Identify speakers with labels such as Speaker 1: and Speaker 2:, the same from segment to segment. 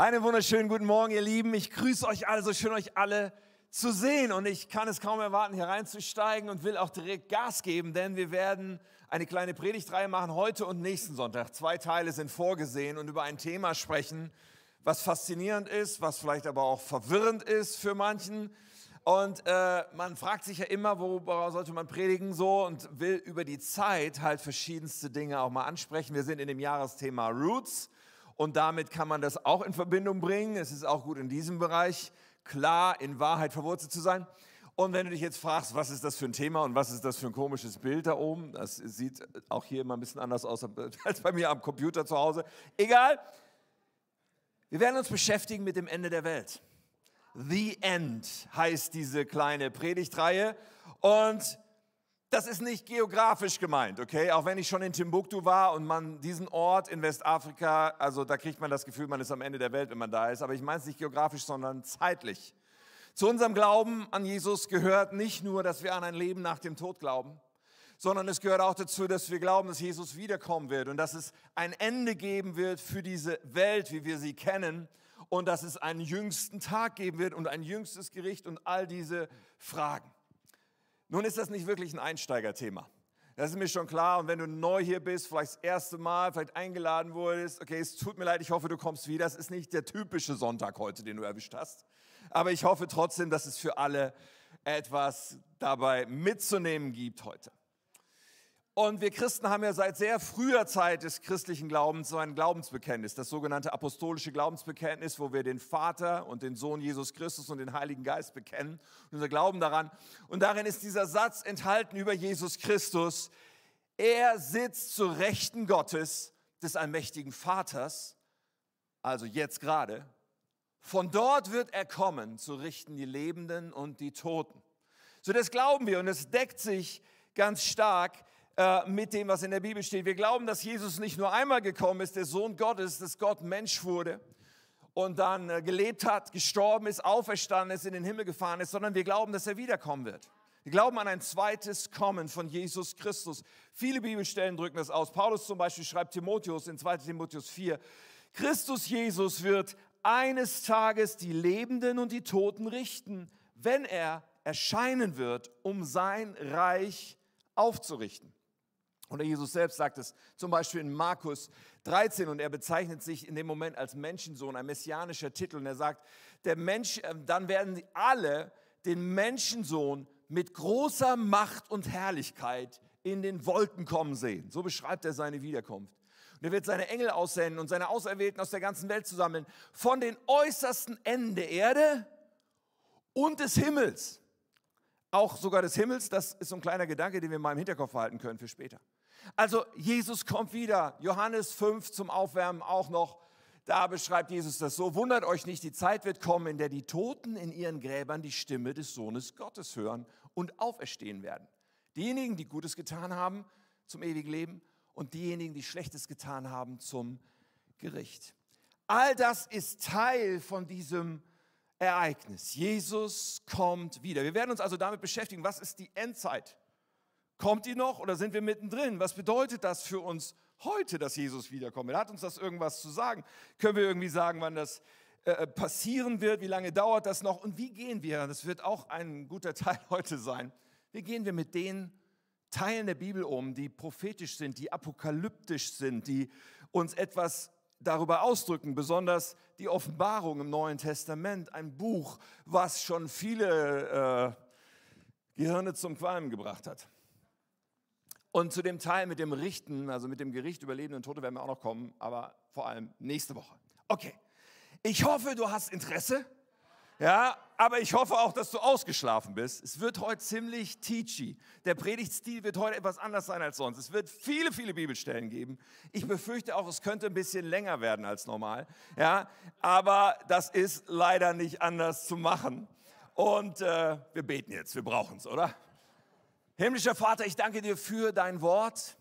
Speaker 1: Einen wunderschönen guten Morgen, ihr Lieben. Ich grüße euch alle, so schön euch alle zu sehen. Und ich kann es kaum erwarten, hier reinzusteigen und will auch direkt Gas geben, denn wir werden eine kleine Predigtreihe machen heute und nächsten Sonntag. Zwei Teile sind vorgesehen und über ein Thema sprechen, was faszinierend ist, was vielleicht aber auch verwirrend ist für manchen. Und äh, man fragt sich ja immer, worüber sollte man predigen so und will über die Zeit halt verschiedenste Dinge auch mal ansprechen. Wir sind in dem Jahresthema Roots und damit kann man das auch in Verbindung bringen. Es ist auch gut in diesem Bereich klar in Wahrheit verwurzelt zu sein. Und wenn du dich jetzt fragst, was ist das für ein Thema und was ist das für ein komisches Bild da oben, das sieht auch hier immer ein bisschen anders aus als bei mir am Computer zu Hause. Egal, wir werden uns beschäftigen mit dem Ende der Welt. The End heißt diese kleine Predigtreihe. Und das ist nicht geografisch gemeint, okay? Auch wenn ich schon in Timbuktu war und man diesen Ort in Westafrika, also da kriegt man das Gefühl, man ist am Ende der Welt, wenn man da ist. Aber ich meine es nicht geografisch, sondern zeitlich. Zu unserem Glauben an Jesus gehört nicht nur, dass wir an ein Leben nach dem Tod glauben, sondern es gehört auch dazu, dass wir glauben, dass Jesus wiederkommen wird und dass es ein Ende geben wird für diese Welt, wie wir sie kennen und dass es einen jüngsten Tag geben wird und ein jüngstes Gericht und all diese Fragen. Nun ist das nicht wirklich ein Einsteigerthema. Das ist mir schon klar. Und wenn du neu hier bist, vielleicht das erste Mal, vielleicht eingeladen wurdest, okay, es tut mir leid, ich hoffe, du kommst wieder. Das ist nicht der typische Sonntag heute, den du erwischt hast. Aber ich hoffe trotzdem, dass es für alle etwas dabei mitzunehmen gibt heute. Und wir Christen haben ja seit sehr früher Zeit des christlichen Glaubens so ein Glaubensbekenntnis, das sogenannte apostolische Glaubensbekenntnis, wo wir den Vater und den Sohn Jesus Christus und den Heiligen Geist bekennen, unser Glauben daran. Und darin ist dieser Satz enthalten über Jesus Christus. Er sitzt zur Rechten Gottes, des allmächtigen Vaters, also jetzt gerade. Von dort wird er kommen, zu richten die Lebenden und die Toten. So das glauben wir und es deckt sich ganz stark äh, mit dem, was in der Bibel steht. Wir glauben, dass Jesus nicht nur einmal gekommen ist, der Sohn Gottes, dass Gott Mensch wurde und dann äh, gelebt hat, gestorben ist, auferstanden ist, in den Himmel gefahren ist, sondern wir glauben, dass er wiederkommen wird. Wir glauben an ein zweites Kommen von Jesus Christus. Viele Bibelstellen drücken das aus. Paulus zum Beispiel schreibt Timotheus in 2 Timotheus 4, Christus Jesus wird eines Tages die Lebenden und die Toten richten, wenn er erscheinen wird, um sein Reich aufzurichten. Oder Jesus selbst sagt es zum Beispiel in Markus 13 und er bezeichnet sich in dem Moment als Menschensohn, ein messianischer Titel. Und er sagt, der Mensch, äh, dann werden alle den Menschensohn mit großer Macht und Herrlichkeit in den Wolken kommen sehen. So beschreibt er seine Wiederkunft. Und er wird seine Engel aussenden und seine Auserwählten aus der ganzen Welt zusammen, von den äußersten Enden der Erde und des Himmels. Auch sogar des Himmels, das ist so ein kleiner Gedanke, den wir mal im Hinterkopf behalten können für später. Also Jesus kommt wieder. Johannes 5 zum Aufwärmen auch noch. Da beschreibt Jesus das so. Wundert euch nicht, die Zeit wird kommen, in der die Toten in ihren Gräbern die Stimme des Sohnes Gottes hören und auferstehen werden. Diejenigen, die Gutes getan haben zum ewigen Leben und diejenigen, die Schlechtes getan haben zum Gericht. All das ist Teil von diesem Ereignis. Jesus kommt wieder. Wir werden uns also damit beschäftigen, was ist die Endzeit? Kommt die noch oder sind wir mittendrin? Was bedeutet das für uns heute, dass Jesus wiederkommt? Hat uns das irgendwas zu sagen? Können wir irgendwie sagen, wann das äh, äh, passieren wird? Wie lange dauert das noch? Und wie gehen wir? Das wird auch ein guter Teil heute sein. Wie gehen wir mit den Teilen der Bibel um, die prophetisch sind, die apokalyptisch sind, die uns etwas darüber ausdrücken, besonders die Offenbarung im Neuen Testament, ein Buch, was schon viele äh, Gehirne zum Qualmen gebracht hat. Und zu dem Teil mit dem Richten, also mit dem Gericht über Leben und Tote werden wir auch noch kommen, aber vor allem nächste Woche. Okay, ich hoffe, du hast Interesse. Ja, aber ich hoffe auch, dass du ausgeschlafen bist. Es wird heute ziemlich teachy. Der Predigtstil wird heute etwas anders sein als sonst. Es wird viele, viele Bibelstellen geben. Ich befürchte auch, es könnte ein bisschen länger werden als normal. Ja, aber das ist leider nicht anders zu machen. Und äh, wir beten jetzt, wir brauchen es, oder? Himmlischer Vater, ich danke dir für dein Wort,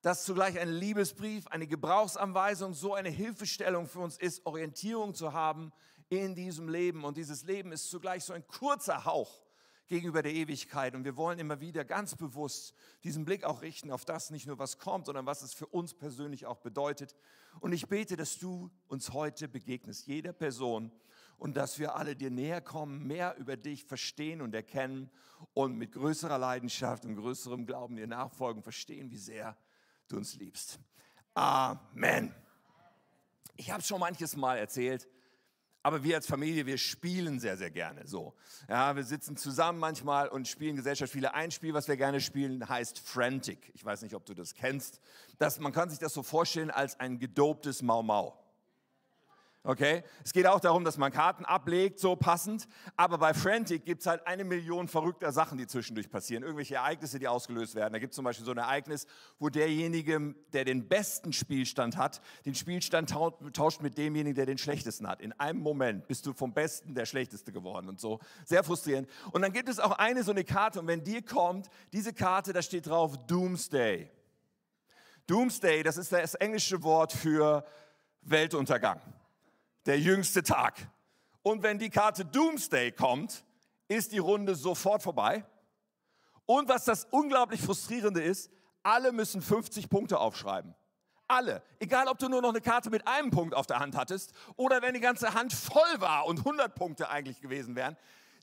Speaker 1: das zugleich ein Liebesbrief, eine Gebrauchsanweisung, so eine Hilfestellung für uns ist, Orientierung zu haben in diesem Leben. Und dieses Leben ist zugleich so ein kurzer Hauch gegenüber der Ewigkeit. Und wir wollen immer wieder ganz bewusst diesen Blick auch richten auf das, nicht nur was kommt, sondern was es für uns persönlich auch bedeutet. Und ich bete, dass du uns heute begegnest, jeder Person, und dass wir alle dir näher kommen, mehr über dich verstehen und erkennen und mit größerer Leidenschaft und größerem Glauben dir nachfolgen, verstehen, wie sehr du uns liebst. Amen. Ich habe schon manches Mal erzählt, aber wir als Familie, wir spielen sehr, sehr gerne so. Ja, wir sitzen zusammen manchmal und spielen Gesellschaftsspiele. Ein Spiel, was wir gerne spielen, heißt Frantic. Ich weiß nicht, ob du das kennst. Das, man kann sich das so vorstellen als ein gedoptes Mau Mau. Okay? Es geht auch darum, dass man Karten ablegt, so passend. Aber bei Frantic gibt es halt eine Million verrückter Sachen, die zwischendurch passieren. Irgendwelche Ereignisse, die ausgelöst werden. Da gibt es zum Beispiel so ein Ereignis, wo derjenige, der den besten Spielstand hat, den Spielstand tauscht mit demjenigen, der den schlechtesten hat. In einem Moment bist du vom Besten der Schlechteste geworden und so. Sehr frustrierend. Und dann gibt es auch eine so eine Karte. Und wenn dir kommt, diese Karte, da steht drauf Doomsday. Doomsday, das ist das englische Wort für Weltuntergang der jüngste Tag. Und wenn die Karte Doomsday kommt, ist die Runde sofort vorbei. Und was das unglaublich frustrierende ist, alle müssen 50 Punkte aufschreiben. Alle. Egal, ob du nur noch eine Karte mit einem Punkt auf der Hand hattest oder wenn die ganze Hand voll war und 100 Punkte eigentlich gewesen wären.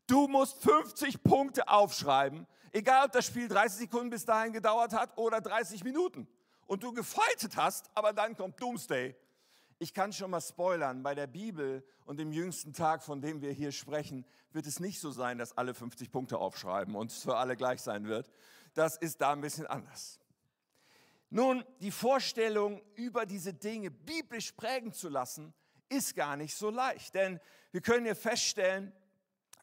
Speaker 1: Du musst 50 Punkte aufschreiben. Egal, ob das Spiel 30 Sekunden bis dahin gedauert hat oder 30 Minuten. Und du gefeitet hast, aber dann kommt Doomsday ich kann schon mal spoilern, bei der Bibel und dem jüngsten Tag, von dem wir hier sprechen, wird es nicht so sein, dass alle 50 Punkte aufschreiben und es für alle gleich sein wird. Das ist da ein bisschen anders. Nun, die Vorstellung, über diese Dinge biblisch prägen zu lassen, ist gar nicht so leicht. Denn wir können hier feststellen,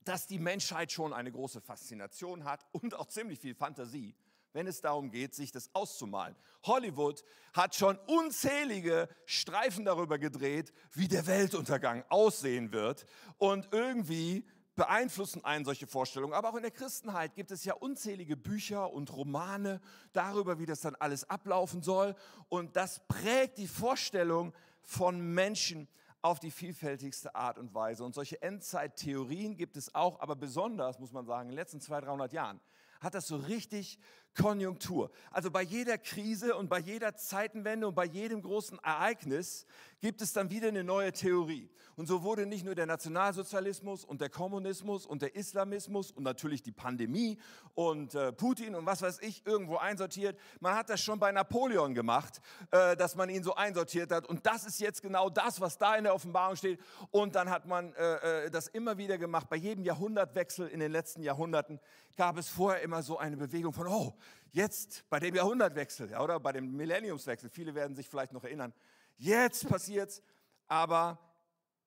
Speaker 1: dass die Menschheit schon eine große Faszination hat und auch ziemlich viel Fantasie wenn es darum geht, sich das auszumalen. Hollywood hat schon unzählige Streifen darüber gedreht, wie der Weltuntergang aussehen wird. Und irgendwie beeinflussen einen solche Vorstellungen. Aber auch in der Christenheit gibt es ja unzählige Bücher und Romane darüber, wie das dann alles ablaufen soll. Und das prägt die Vorstellung von Menschen auf die vielfältigste Art und Weise. Und solche Endzeittheorien gibt es auch, aber besonders, muss man sagen, in den letzten 200, 300 Jahren hat das so richtig Konjunktur. Also bei jeder Krise und bei jeder Zeitenwende und bei jedem großen Ereignis gibt es dann wieder eine neue Theorie. Und so wurde nicht nur der Nationalsozialismus und der Kommunismus und der Islamismus und natürlich die Pandemie und äh, Putin und was weiß ich irgendwo einsortiert. Man hat das schon bei Napoleon gemacht, äh, dass man ihn so einsortiert hat. Und das ist jetzt genau das, was da in der Offenbarung steht. Und dann hat man äh, äh das immer wieder gemacht. Bei jedem Jahrhundertwechsel in den letzten Jahrhunderten gab es vorher immer so eine Bewegung von, oh, jetzt bei dem Jahrhundertwechsel ja, oder bei dem Millenniumswechsel, viele werden sich vielleicht noch erinnern, jetzt passiert's, aber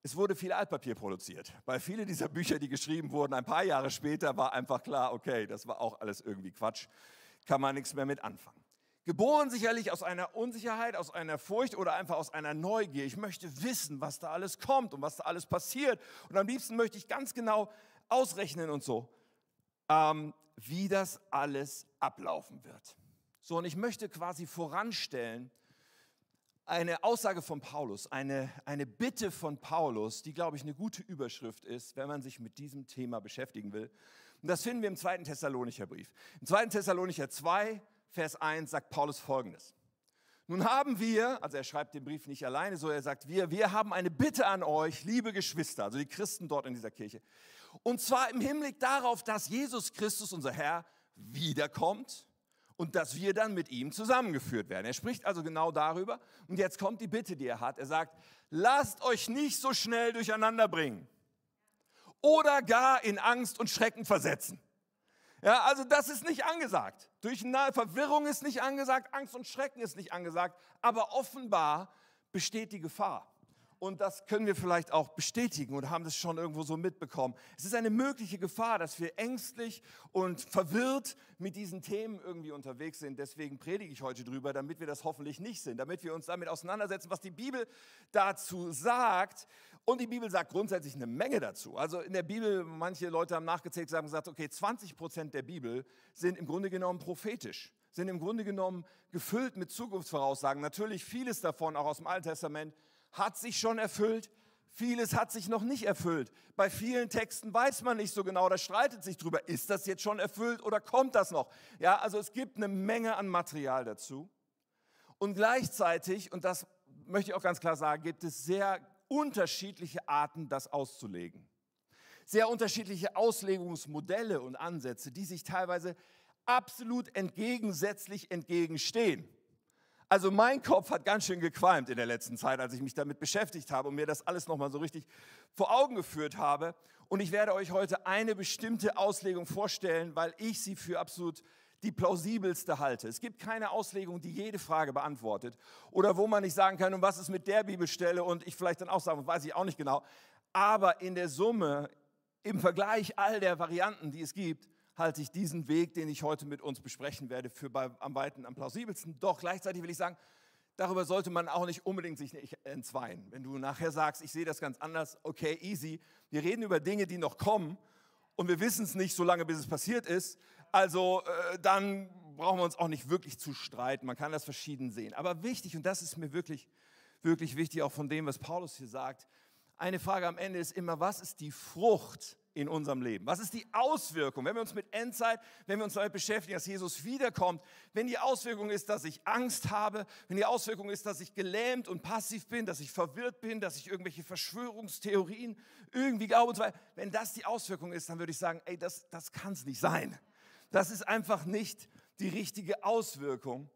Speaker 1: es wurde viel Altpapier produziert. Bei vielen dieser Bücher, die geschrieben wurden, ein paar Jahre später war einfach klar, okay, das war auch alles irgendwie Quatsch, kann man nichts mehr mit anfangen. Geboren sicherlich aus einer Unsicherheit, aus einer Furcht oder einfach aus einer Neugier. Ich möchte wissen, was da alles kommt und was da alles passiert. Und am liebsten möchte ich ganz genau ausrechnen und so. Ähm, wie das alles ablaufen wird. So, und ich möchte quasi voranstellen, eine Aussage von Paulus, eine, eine Bitte von Paulus, die, glaube ich, eine gute Überschrift ist, wenn man sich mit diesem Thema beschäftigen will. Und das finden wir im zweiten Thessalonicher Brief. Im zweiten Thessalonicher 2, Vers 1 sagt Paulus folgendes. Nun haben wir, also er schreibt den Brief nicht alleine so, er sagt wir, wir haben eine Bitte an euch, liebe Geschwister, also die Christen dort in dieser Kirche. Und zwar im Hinblick darauf, dass Jesus Christus, unser Herr, wiederkommt und dass wir dann mit ihm zusammengeführt werden. Er spricht also genau darüber. Und jetzt kommt die Bitte, die er hat. Er sagt, lasst euch nicht so schnell durcheinander bringen oder gar in Angst und Schrecken versetzen. Ja, also das ist nicht angesagt. Durch Verwirrung ist nicht angesagt, Angst und Schrecken ist nicht angesagt, aber offenbar besteht die Gefahr und das können wir vielleicht auch bestätigen und haben das schon irgendwo so mitbekommen. Es ist eine mögliche Gefahr, dass wir ängstlich und verwirrt mit diesen Themen irgendwie unterwegs sind. Deswegen predige ich heute drüber, damit wir das hoffentlich nicht sind, damit wir uns damit auseinandersetzen, was die Bibel dazu sagt. Und die Bibel sagt grundsätzlich eine Menge dazu. Also in der Bibel, manche Leute haben nachgezählt, haben gesagt, okay, 20 Prozent der Bibel sind im Grunde genommen prophetisch sind im Grunde genommen gefüllt mit Zukunftsvoraussagen. Natürlich vieles davon auch aus dem Alten Testament, hat sich schon erfüllt, vieles hat sich noch nicht erfüllt. Bei vielen Texten weiß man nicht so genau, da streitet sich drüber, ist das jetzt schon erfüllt oder kommt das noch? Ja, also es gibt eine Menge an Material dazu. Und gleichzeitig, und das möchte ich auch ganz klar sagen, gibt es sehr unterschiedliche Arten, das auszulegen. Sehr unterschiedliche Auslegungsmodelle und Ansätze, die sich teilweise absolut entgegensätzlich entgegenstehen. Also mein Kopf hat ganz schön gequalmt in der letzten Zeit, als ich mich damit beschäftigt habe und mir das alles nochmal so richtig vor Augen geführt habe. Und ich werde euch heute eine bestimmte Auslegung vorstellen, weil ich sie für absolut die plausibelste halte. Es gibt keine Auslegung, die jede Frage beantwortet oder wo man nicht sagen kann, und was ist mit der Bibelstelle und ich vielleicht dann auch sagen, weiß ich auch nicht genau. Aber in der Summe, im Vergleich all der Varianten, die es gibt, halte ich diesen Weg, den ich heute mit uns besprechen werde, für bei, am weiten am plausibelsten. Doch gleichzeitig will ich sagen, darüber sollte man auch nicht unbedingt sich nicht entzweien. Wenn du nachher sagst, ich sehe das ganz anders, okay, easy. Wir reden über Dinge, die noch kommen und wir wissen es nicht so lange, bis es passiert ist. Also äh, dann brauchen wir uns auch nicht wirklich zu streiten. Man kann das verschieden sehen. Aber wichtig, und das ist mir wirklich, wirklich wichtig, auch von dem, was Paulus hier sagt, eine Frage am Ende ist immer, was ist die Frucht in unserem Leben? Was ist die Auswirkung, wenn wir uns mit Endzeit, wenn wir uns damit beschäftigen, dass Jesus wiederkommt, wenn die Auswirkung ist, dass ich Angst habe, wenn die Auswirkung ist, dass ich gelähmt und passiv bin, dass ich verwirrt bin, dass ich irgendwelche Verschwörungstheorien irgendwie glaube und so weiter, wenn das die Auswirkung ist, dann würde ich sagen, ey, das, das kann es nicht sein. Das ist einfach nicht die richtige Auswirkung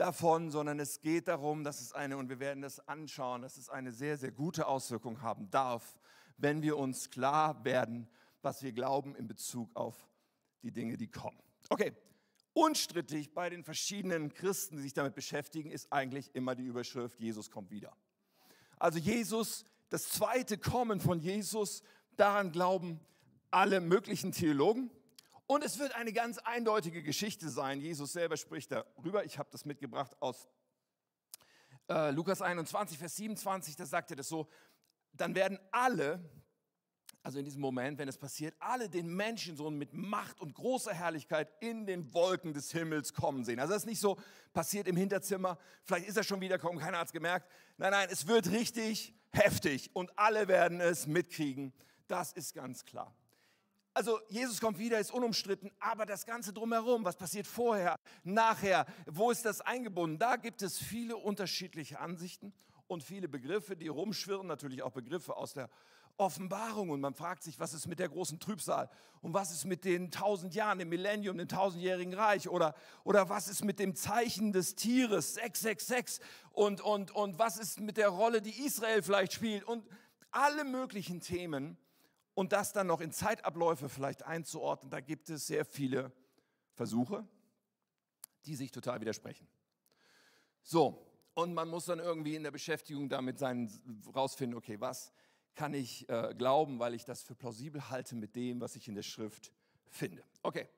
Speaker 1: davon, sondern es geht darum, dass es eine, und wir werden das anschauen, dass es eine sehr, sehr gute Auswirkung haben darf, wenn wir uns klar werden, was wir glauben in Bezug auf die Dinge, die kommen. Okay, unstrittig bei den verschiedenen Christen, die sich damit beschäftigen, ist eigentlich immer die Überschrift, Jesus kommt wieder. Also Jesus, das zweite Kommen von Jesus, daran glauben alle möglichen Theologen. Und es wird eine ganz eindeutige Geschichte sein. Jesus selber spricht darüber. Ich habe das mitgebracht aus äh, Lukas 21, Vers 27. Da sagt er das so. Dann werden alle, also in diesem Moment, wenn es passiert, alle den Menschensohn mit Macht und großer Herrlichkeit in den Wolken des Himmels kommen sehen. Also das ist nicht so passiert im Hinterzimmer, vielleicht ist er schon wiederkommen, keiner hat es gemerkt. Nein, nein, es wird richtig heftig und alle werden es mitkriegen. Das ist ganz klar. Also Jesus kommt wieder, ist unumstritten, aber das Ganze drumherum, was passiert vorher, nachher, wo ist das eingebunden? Da gibt es viele unterschiedliche Ansichten und viele Begriffe, die rumschwirren, natürlich auch Begriffe aus der Offenbarung. Und man fragt sich, was ist mit der großen Trübsal? Und was ist mit den tausend Jahren, dem Millennium, dem tausendjährigen Reich? Oder, oder was ist mit dem Zeichen des Tieres? 666 und, und, und was ist mit der Rolle, die Israel vielleicht spielt? Und alle möglichen Themen, und das dann noch in Zeitabläufe vielleicht einzuordnen, da gibt es sehr viele Versuche, die sich total widersprechen. So, und man muss dann irgendwie in der Beschäftigung damit sein, rausfinden, okay, was kann ich äh, glauben, weil ich das für plausibel halte mit dem, was ich in der Schrift finde. Okay.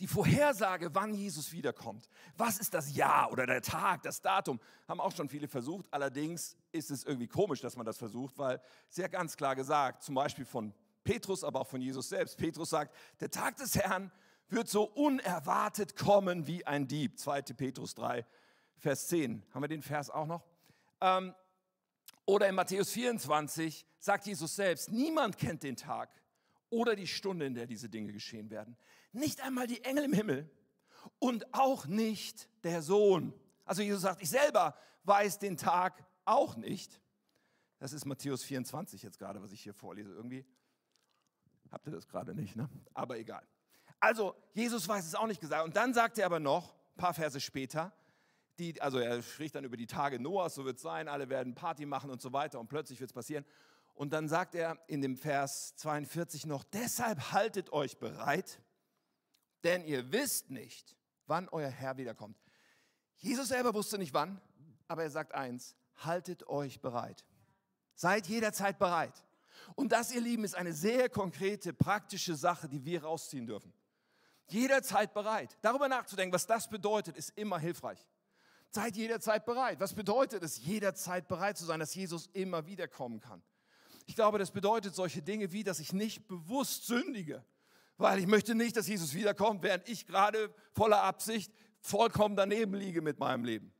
Speaker 1: Die Vorhersage, wann Jesus wiederkommt, was ist das Jahr oder der Tag, das Datum, haben auch schon viele versucht. Allerdings ist es irgendwie komisch, dass man das versucht, weil sehr ganz klar gesagt, zum Beispiel von Petrus, aber auch von Jesus selbst. Petrus sagt, der Tag des Herrn wird so unerwartet kommen wie ein Dieb. 2. Petrus 3, Vers 10. Haben wir den Vers auch noch? Ähm, oder in Matthäus 24 sagt Jesus selbst, niemand kennt den Tag oder die Stunde, in der diese Dinge geschehen werden. Nicht einmal die Engel im Himmel und auch nicht der Sohn. Also Jesus sagt, ich selber weiß den Tag auch nicht. Das ist Matthäus 24 jetzt gerade, was ich hier vorlese. Irgendwie habt ihr das gerade nicht, ne? Aber egal. Also Jesus weiß es auch nicht gesagt. Und dann sagt er aber noch, ein paar Verse später, die, also er spricht dann über die Tage Noahs, so wird es sein, alle werden Party machen und so weiter und plötzlich wird es passieren. Und dann sagt er in dem Vers 42 noch, deshalb haltet euch bereit, denn ihr wisst nicht, wann euer Herr wiederkommt. Jesus selber wusste nicht wann, aber er sagt eins, haltet euch bereit. Seid jederzeit bereit. Und das, ihr Lieben, ist eine sehr konkrete, praktische Sache, die wir rausziehen dürfen. Jederzeit bereit. Darüber nachzudenken, was das bedeutet, ist immer hilfreich. Seid jederzeit bereit. Was bedeutet es, jederzeit bereit zu sein, dass Jesus immer wiederkommen kann? Ich glaube, das bedeutet solche Dinge wie, dass ich nicht bewusst sündige, weil ich möchte nicht, dass Jesus wiederkommt, während ich gerade voller Absicht vollkommen daneben liege mit meinem Leben.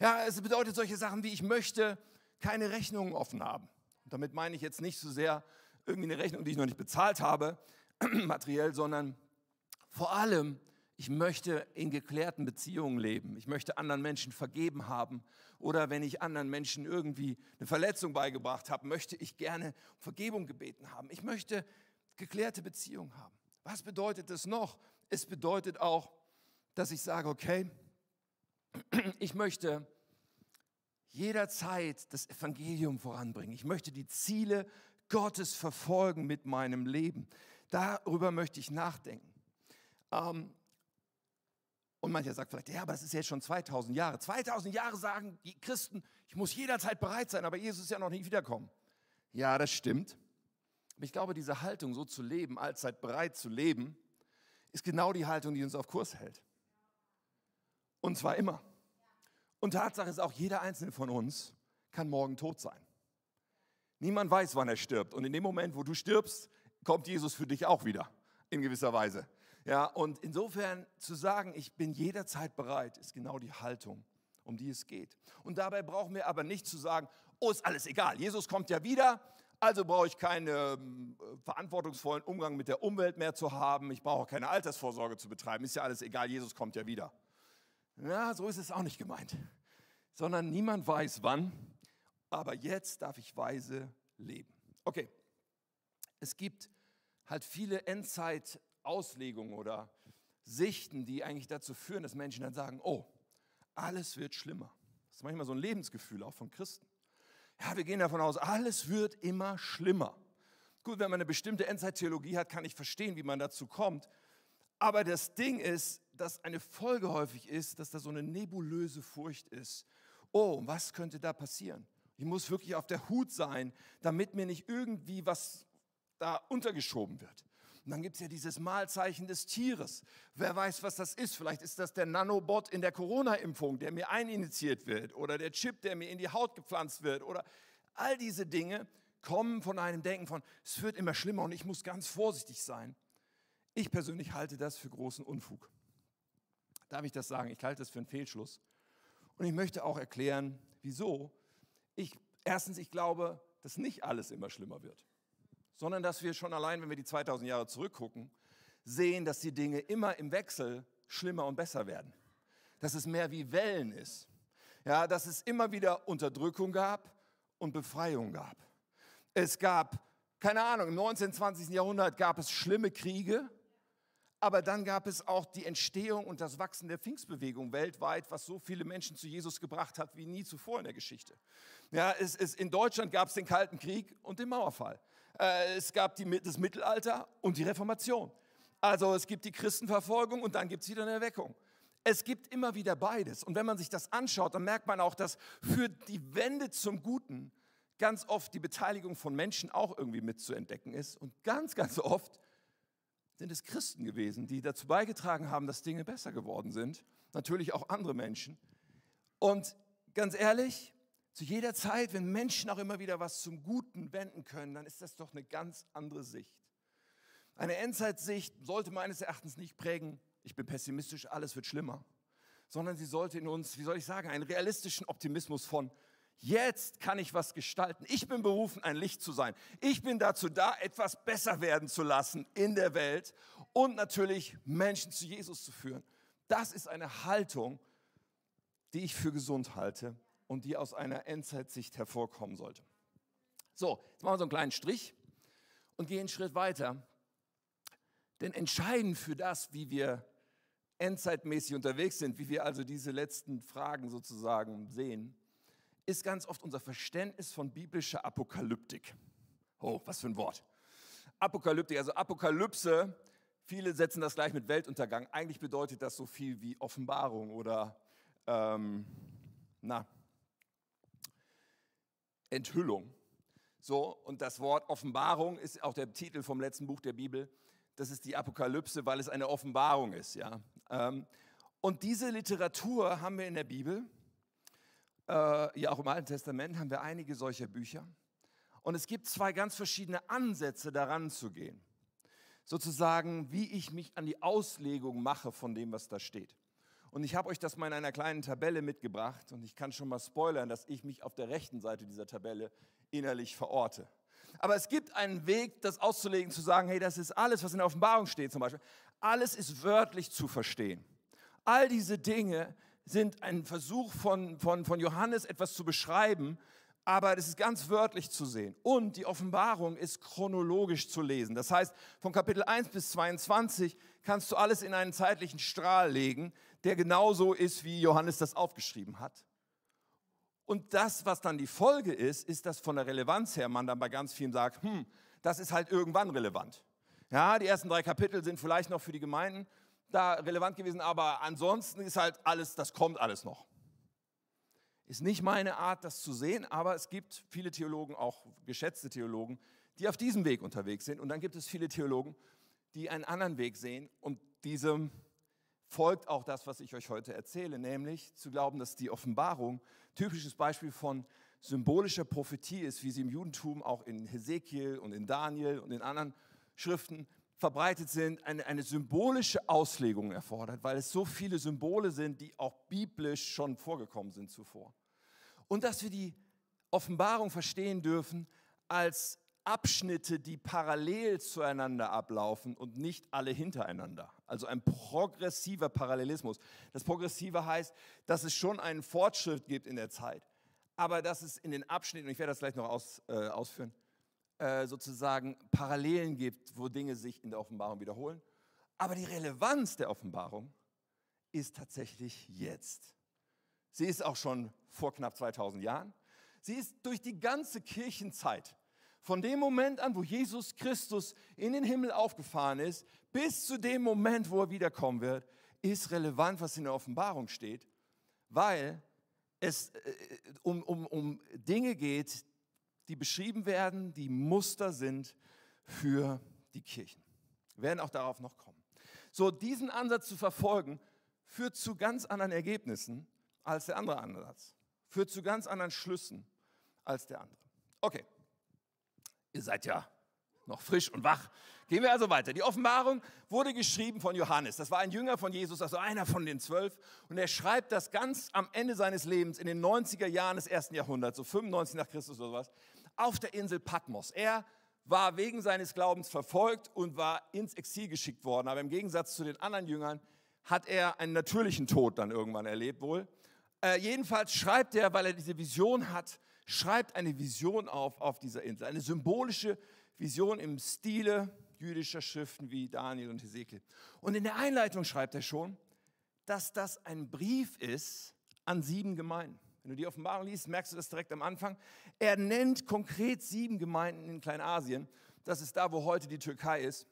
Speaker 1: Ja, es bedeutet solche Sachen wie, ich möchte keine Rechnungen offen haben. Und damit meine ich jetzt nicht so sehr irgendwie eine Rechnung, die ich noch nicht bezahlt habe, materiell, sondern vor allem, ich möchte in geklärten Beziehungen leben. Ich möchte anderen Menschen vergeben haben. Oder wenn ich anderen Menschen irgendwie eine Verletzung beigebracht habe, möchte ich gerne Vergebung gebeten haben. Ich möchte geklärte Beziehungen haben. Was bedeutet das noch? Es bedeutet auch, dass ich sage, okay, ich möchte jederzeit das Evangelium voranbringen. Ich möchte die Ziele Gottes verfolgen mit meinem Leben. Darüber möchte ich nachdenken. Ähm, und mancher sagt vielleicht, ja, aber das ist jetzt schon 2000 Jahre. 2000 Jahre sagen die Christen, ich muss jederzeit bereit sein, aber Jesus ist ja noch nicht wiederkommen. Ja, das stimmt. Aber ich glaube, diese Haltung, so zu leben, allzeit bereit zu leben, ist genau die Haltung, die uns auf Kurs hält. Und zwar immer. Und Tatsache ist auch, jeder einzelne von uns kann morgen tot sein. Niemand weiß, wann er stirbt. Und in dem Moment, wo du stirbst, kommt Jesus für dich auch wieder, in gewisser Weise. Ja, und insofern zu sagen, ich bin jederzeit bereit, ist genau die Haltung, um die es geht. Und dabei brauchen wir aber nicht zu sagen, oh, ist alles egal, Jesus kommt ja wieder, also brauche ich keinen äh, verantwortungsvollen Umgang mit der Umwelt mehr zu haben, ich brauche keine Altersvorsorge zu betreiben, ist ja alles egal, Jesus kommt ja wieder. Ja, so ist es auch nicht gemeint, sondern niemand weiß wann, aber jetzt darf ich weise leben. Okay, es gibt halt viele Endzeit- Auslegungen oder Sichten, die eigentlich dazu führen, dass Menschen dann sagen, oh, alles wird schlimmer. Das ist manchmal so ein Lebensgefühl auch von Christen. Ja, wir gehen davon aus, alles wird immer schlimmer. Gut, wenn man eine bestimmte Endzeittheologie hat, kann ich verstehen, wie man dazu kommt. Aber das Ding ist, dass eine Folge häufig ist, dass da so eine nebulöse Furcht ist. Oh, was könnte da passieren? Ich muss wirklich auf der Hut sein, damit mir nicht irgendwie was da untergeschoben wird. Und dann gibt es ja dieses Malzeichen des Tieres. Wer weiß, was das ist? Vielleicht ist das der Nanobot in der Corona-Impfung, der mir eininitiiert wird oder der Chip, der mir in die Haut gepflanzt wird oder all diese Dinge kommen von einem Denken von, es wird immer schlimmer und ich muss ganz vorsichtig sein. Ich persönlich halte das für großen Unfug. Darf ich das sagen? Ich halte das für einen Fehlschluss. Und ich möchte auch erklären, wieso. Ich, erstens, ich glaube, dass nicht alles immer schlimmer wird sondern dass wir schon allein, wenn wir die 2000 Jahre zurückgucken, sehen, dass die Dinge immer im Wechsel schlimmer und besser werden. Dass es mehr wie Wellen ist. Ja, dass es immer wieder Unterdrückung gab und Befreiung gab. Es gab, keine Ahnung, im 19., 20. Jahrhundert gab es schlimme Kriege, aber dann gab es auch die Entstehung und das Wachsen der Pfingstbewegung weltweit, was so viele Menschen zu Jesus gebracht hat wie nie zuvor in der Geschichte. Ja, es, es, in Deutschland gab es den Kalten Krieg und den Mauerfall. Äh, es gab die, das Mittelalter und die Reformation. Also es gibt die Christenverfolgung und dann gibt es wieder eine Erweckung. Es gibt immer wieder beides. Und wenn man sich das anschaut, dann merkt man auch, dass für die Wende zum Guten ganz oft die Beteiligung von Menschen auch irgendwie mitzuentdecken ist. Und ganz, ganz oft sind es Christen gewesen, die dazu beigetragen haben, dass Dinge besser geworden sind. Natürlich auch andere Menschen. Und ganz ehrlich, zu jeder Zeit, wenn Menschen auch immer wieder was zum Guten wenden können, dann ist das doch eine ganz andere Sicht. Eine Endzeitsicht sollte meines Erachtens nicht prägen, ich bin pessimistisch, alles wird schlimmer, sondern sie sollte in uns, wie soll ich sagen, einen realistischen Optimismus von, jetzt kann ich was gestalten. Ich bin berufen, ein Licht zu sein. Ich bin dazu da, etwas besser werden zu lassen in der Welt und natürlich Menschen zu Jesus zu führen. Das ist eine Haltung, die ich für gesund halte und die aus einer Endzeitsicht hervorkommen sollte. So, jetzt machen wir so einen kleinen Strich und gehen einen Schritt weiter. Denn entscheidend für das, wie wir endzeitmäßig unterwegs sind, wie wir also diese letzten Fragen sozusagen sehen, ist ganz oft unser Verständnis von biblischer Apokalyptik. Oh, was für ein Wort. Apokalyptik, also Apokalypse, viele setzen das gleich mit Weltuntergang. Eigentlich bedeutet das so viel wie Offenbarung oder, ähm, na, Enthüllung. So, und das Wort Offenbarung ist auch der Titel vom letzten Buch der Bibel. Das ist die Apokalypse, weil es eine Offenbarung ist. Ja? Ähm, und diese Literatur haben wir in der Bibel. Äh, ja, auch im Alten Testament haben wir einige solcher Bücher. Und es gibt zwei ganz verschiedene Ansätze, daran zu gehen. Sozusagen, wie ich mich an die Auslegung mache von dem, was da steht. Und ich habe euch das mal in einer kleinen Tabelle mitgebracht und ich kann schon mal spoilern, dass ich mich auf der rechten Seite dieser Tabelle innerlich verorte. Aber es gibt einen Weg, das auszulegen, zu sagen, hey, das ist alles, was in der Offenbarung steht zum Beispiel. Alles ist wörtlich zu verstehen. All diese Dinge sind ein Versuch von, von, von Johannes, etwas zu beschreiben, aber das ist ganz wörtlich zu sehen. Und die Offenbarung ist chronologisch zu lesen. Das heißt, von Kapitel 1 bis 22 kannst du alles in einen zeitlichen Strahl legen, der genauso ist, wie Johannes das aufgeschrieben hat. Und das, was dann die Folge ist, ist, dass von der Relevanz her man dann bei ganz vielen sagt, hm, das ist halt irgendwann relevant. Ja, die ersten drei Kapitel sind vielleicht noch für die Gemeinden da relevant gewesen, aber ansonsten ist halt alles, das kommt alles noch. Ist nicht meine Art, das zu sehen, aber es gibt viele Theologen, auch geschätzte Theologen, die auf diesem Weg unterwegs sind. Und dann gibt es viele Theologen, die einen anderen Weg sehen. Und diesem folgt auch das, was ich euch heute erzähle, nämlich zu glauben, dass die Offenbarung typisches Beispiel von symbolischer Prophetie ist, wie sie im Judentum auch in Hesekiel und in Daniel und in anderen Schriften verbreitet sind, eine, eine symbolische Auslegung erfordert, weil es so viele Symbole sind, die auch biblisch schon vorgekommen sind zuvor. Und dass wir die Offenbarung verstehen dürfen als Abschnitte, die parallel zueinander ablaufen und nicht alle hintereinander. Also ein progressiver Parallelismus. Das Progressive heißt, dass es schon einen Fortschritt gibt in der Zeit, aber dass es in den Abschnitten, und ich werde das gleich noch aus, äh, ausführen, äh, sozusagen Parallelen gibt, wo Dinge sich in der Offenbarung wiederholen. Aber die Relevanz der Offenbarung ist tatsächlich jetzt. Sie ist auch schon vor knapp 2000 Jahren. Sie ist durch die ganze Kirchenzeit, von dem Moment an, wo Jesus Christus in den Himmel aufgefahren ist, bis zu dem Moment, wo er wiederkommen wird, ist relevant, was in der Offenbarung steht, weil es äh, um, um, um Dinge geht, die beschrieben werden, die Muster sind für die Kirchen. Wir werden auch darauf noch kommen. So, diesen Ansatz zu verfolgen, führt zu ganz anderen Ergebnissen als der andere Ansatz. Führt zu ganz anderen Schlüssen als der andere. Okay, ihr seid ja noch frisch und wach. Gehen wir also weiter. Die Offenbarung wurde geschrieben von Johannes. Das war ein Jünger von Jesus, also einer von den zwölf. Und er schreibt das ganz am Ende seines Lebens, in den 90er Jahren des ersten Jahrhunderts, so 95 nach Christus oder sowas auf der Insel Patmos. Er war wegen seines Glaubens verfolgt und war ins Exil geschickt worden. Aber im Gegensatz zu den anderen Jüngern hat er einen natürlichen Tod dann irgendwann erlebt wohl. Äh, jedenfalls schreibt er, weil er diese Vision hat, schreibt eine Vision auf auf dieser Insel. Eine symbolische Vision im Stile jüdischer Schriften wie Daniel und Hesekiel. Und in der Einleitung schreibt er schon, dass das ein Brief ist an sieben Gemeinden. Wenn du die Offenbarung liest, merkst du das direkt am Anfang. Er nennt konkret sieben Gemeinden in Kleinasien. Das ist da, wo heute die Türkei ist.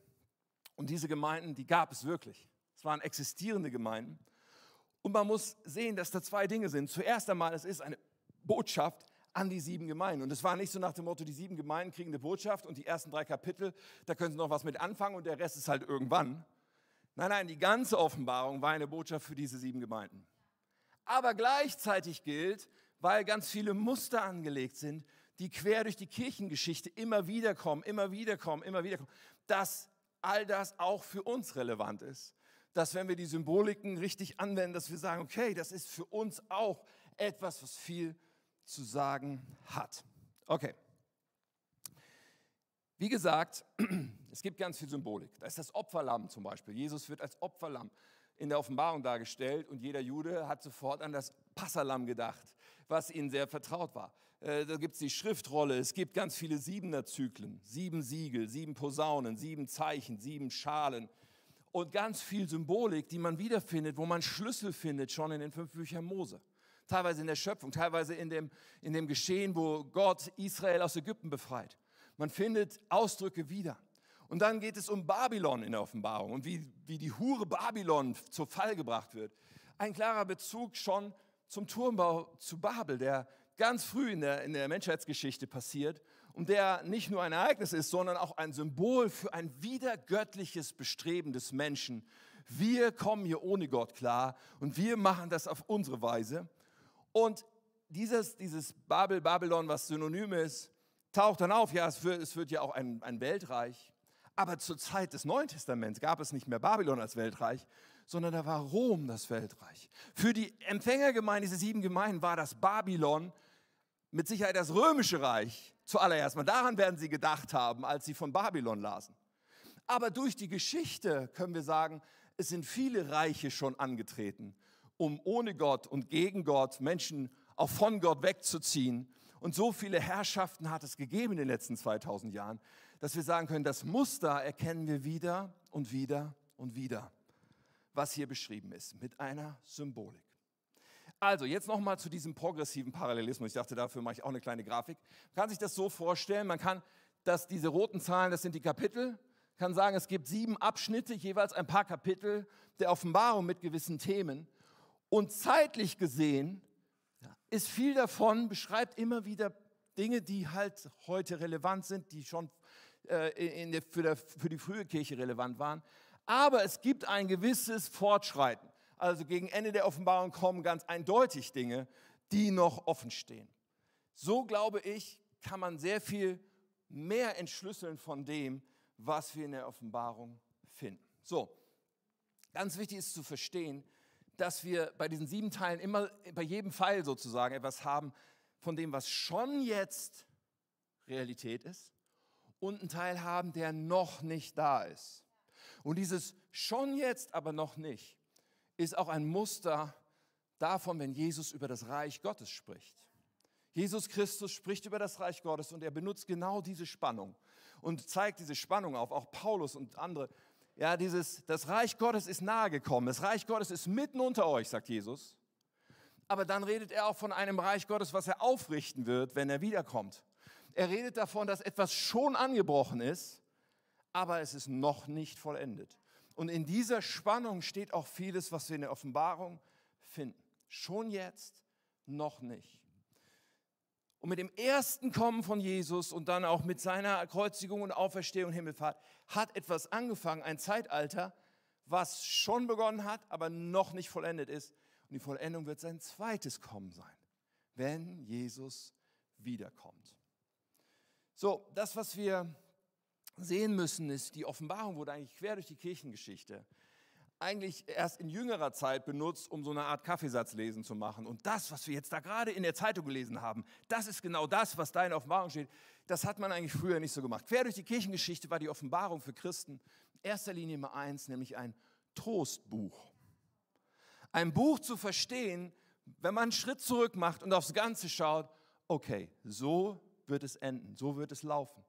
Speaker 1: Und diese Gemeinden, die gab es wirklich. Es waren existierende Gemeinden. Und man muss sehen, dass da zwei Dinge sind. Zuerst einmal, es ist eine Botschaft an die sieben Gemeinden. Und es war nicht so nach dem Motto, die sieben Gemeinden kriegen eine Botschaft und die ersten drei Kapitel, da können sie noch was mit anfangen und der Rest ist halt irgendwann. Nein, nein, die ganze Offenbarung war eine Botschaft für diese sieben Gemeinden aber gleichzeitig gilt, weil ganz viele Muster angelegt sind, die quer durch die Kirchengeschichte immer wieder kommen, immer wieder kommen, immer wieder kommen, dass all das auch für uns relevant ist. Dass wenn wir die Symboliken richtig anwenden, dass wir sagen, okay, das ist für uns auch etwas, was viel zu sagen hat. Okay. Wie gesagt, es gibt ganz viel Symbolik. Da ist das Opferlamm zum Beispiel. Jesus wird als Opferlamm in der Offenbarung dargestellt und jeder Jude hat sofort an das Passalam gedacht, was ihnen sehr vertraut war. Äh, da gibt es die Schriftrolle, es gibt ganz viele Siebener-Zyklen, sieben Siegel, sieben Posaunen, sieben Zeichen, sieben Schalen und ganz viel Symbolik, die man wiederfindet, wo man Schlüssel findet, schon in den fünf Büchern Mose. Teilweise in der Schöpfung, teilweise in dem, in dem Geschehen, wo Gott Israel aus Ägypten befreit. Man findet Ausdrücke wieder. Und dann geht es um Babylon in der Offenbarung und wie, wie die Hure Babylon zu Fall gebracht wird. Ein klarer Bezug schon zum Turmbau zu Babel, der ganz früh in der, in der Menschheitsgeschichte passiert und der nicht nur ein Ereignis ist, sondern auch ein Symbol für ein wiedergöttliches Bestreben des Menschen. Wir kommen hier ohne Gott klar und wir machen das auf unsere Weise. Und dieses, dieses Babel, Babylon, was synonym ist, taucht dann auf. Ja, es wird, es wird ja auch ein, ein Weltreich. Aber zur Zeit des Neuen Testaments gab es nicht mehr Babylon als Weltreich, sondern da war Rom das Weltreich. Für die Empfängergemeinde, diese sieben Gemeinden, war das Babylon mit Sicherheit das römische Reich zuallererst mal. Daran werden sie gedacht haben, als sie von Babylon lasen. Aber durch die Geschichte können wir sagen, es sind viele Reiche schon angetreten, um ohne Gott und gegen Gott Menschen auch von Gott wegzuziehen. Und so viele Herrschaften hat es gegeben in den letzten 2000 Jahren, dass wir sagen können, das Muster erkennen wir wieder und wieder und wieder, was hier beschrieben ist, mit einer Symbolik. Also, jetzt nochmal zu diesem progressiven Parallelismus. Ich dachte, dafür mache ich auch eine kleine Grafik. Man kann sich das so vorstellen, man kann, dass diese roten Zahlen, das sind die Kapitel, kann sagen, es gibt sieben Abschnitte, jeweils ein paar Kapitel der Offenbarung mit gewissen Themen. Und zeitlich gesehen ist viel davon, beschreibt immer wieder Dinge, die halt heute relevant sind, die schon äh, der, für, der, für die frühe Kirche relevant waren. Aber es gibt ein gewisses Fortschreiten. Also gegen Ende der Offenbarung kommen ganz eindeutig Dinge, die noch offen stehen. So glaube ich, kann man sehr viel mehr entschlüsseln von dem, was wir in der Offenbarung finden. So, ganz wichtig ist zu verstehen, dass wir bei diesen sieben Teilen immer bei jedem Pfeil sozusagen etwas haben von dem, was schon jetzt Realität ist und einen Teil haben, der noch nicht da ist. Und dieses schon jetzt, aber noch nicht, ist auch ein Muster davon, wenn Jesus über das Reich Gottes spricht. Jesus Christus spricht über das Reich Gottes und er benutzt genau diese Spannung und zeigt diese Spannung auf. Auch Paulus und andere ja, dieses, das Reich Gottes ist nahe gekommen. Das Reich Gottes ist mitten unter euch, sagt Jesus. Aber dann redet er auch von einem Reich Gottes, was er aufrichten wird, wenn er wiederkommt. Er redet davon, dass etwas schon angebrochen ist, aber es ist noch nicht vollendet. Und in dieser Spannung steht auch vieles, was wir in der Offenbarung finden. Schon jetzt, noch nicht. Und mit dem ersten Kommen von Jesus und dann auch mit seiner Kreuzigung und Auferstehung und Himmelfahrt hat etwas angefangen, ein Zeitalter, was schon begonnen hat, aber noch nicht vollendet ist. Und die Vollendung wird sein zweites Kommen sein, wenn Jesus wiederkommt. So, das, was wir sehen müssen, ist, die Offenbarung wurde eigentlich quer durch die Kirchengeschichte eigentlich erst in jüngerer Zeit benutzt, um so eine Art Kaffeesatzlesen zu machen. Und das, was wir jetzt da gerade in der Zeitung gelesen haben, das ist genau das, was da in der Offenbarung steht. Das hat man eigentlich früher nicht so gemacht. Quer durch die Kirchengeschichte war die Offenbarung für Christen in erster Linie immer eins, nämlich ein Trostbuch. Ein Buch zu verstehen, wenn man einen Schritt zurück macht und aufs Ganze schaut, okay, so wird es enden, so wird es laufen.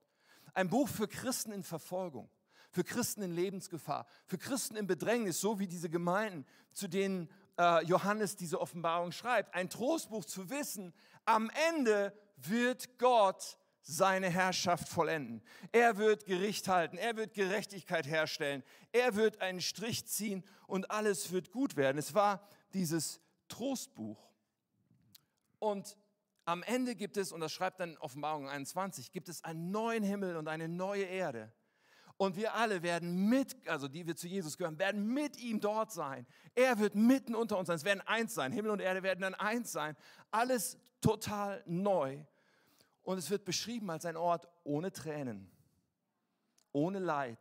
Speaker 1: Ein Buch für Christen in Verfolgung für Christen in Lebensgefahr, für Christen in Bedrängnis, so wie diese Gemeinden, zu denen äh, Johannes diese Offenbarung schreibt. Ein Trostbuch zu wissen, am Ende wird Gott seine Herrschaft vollenden. Er wird Gericht halten, er wird Gerechtigkeit herstellen, er wird einen Strich ziehen und alles wird gut werden. Es war dieses Trostbuch. Und am Ende gibt es, und das schreibt dann Offenbarung 21, gibt es einen neuen Himmel und eine neue Erde. Und wir alle werden mit, also die wir zu Jesus gehören, werden mit ihm dort sein. Er wird mitten unter uns sein. Es werden eins sein. Himmel und Erde werden dann eins sein. Alles total neu. Und es wird beschrieben als ein Ort ohne Tränen, ohne Leid,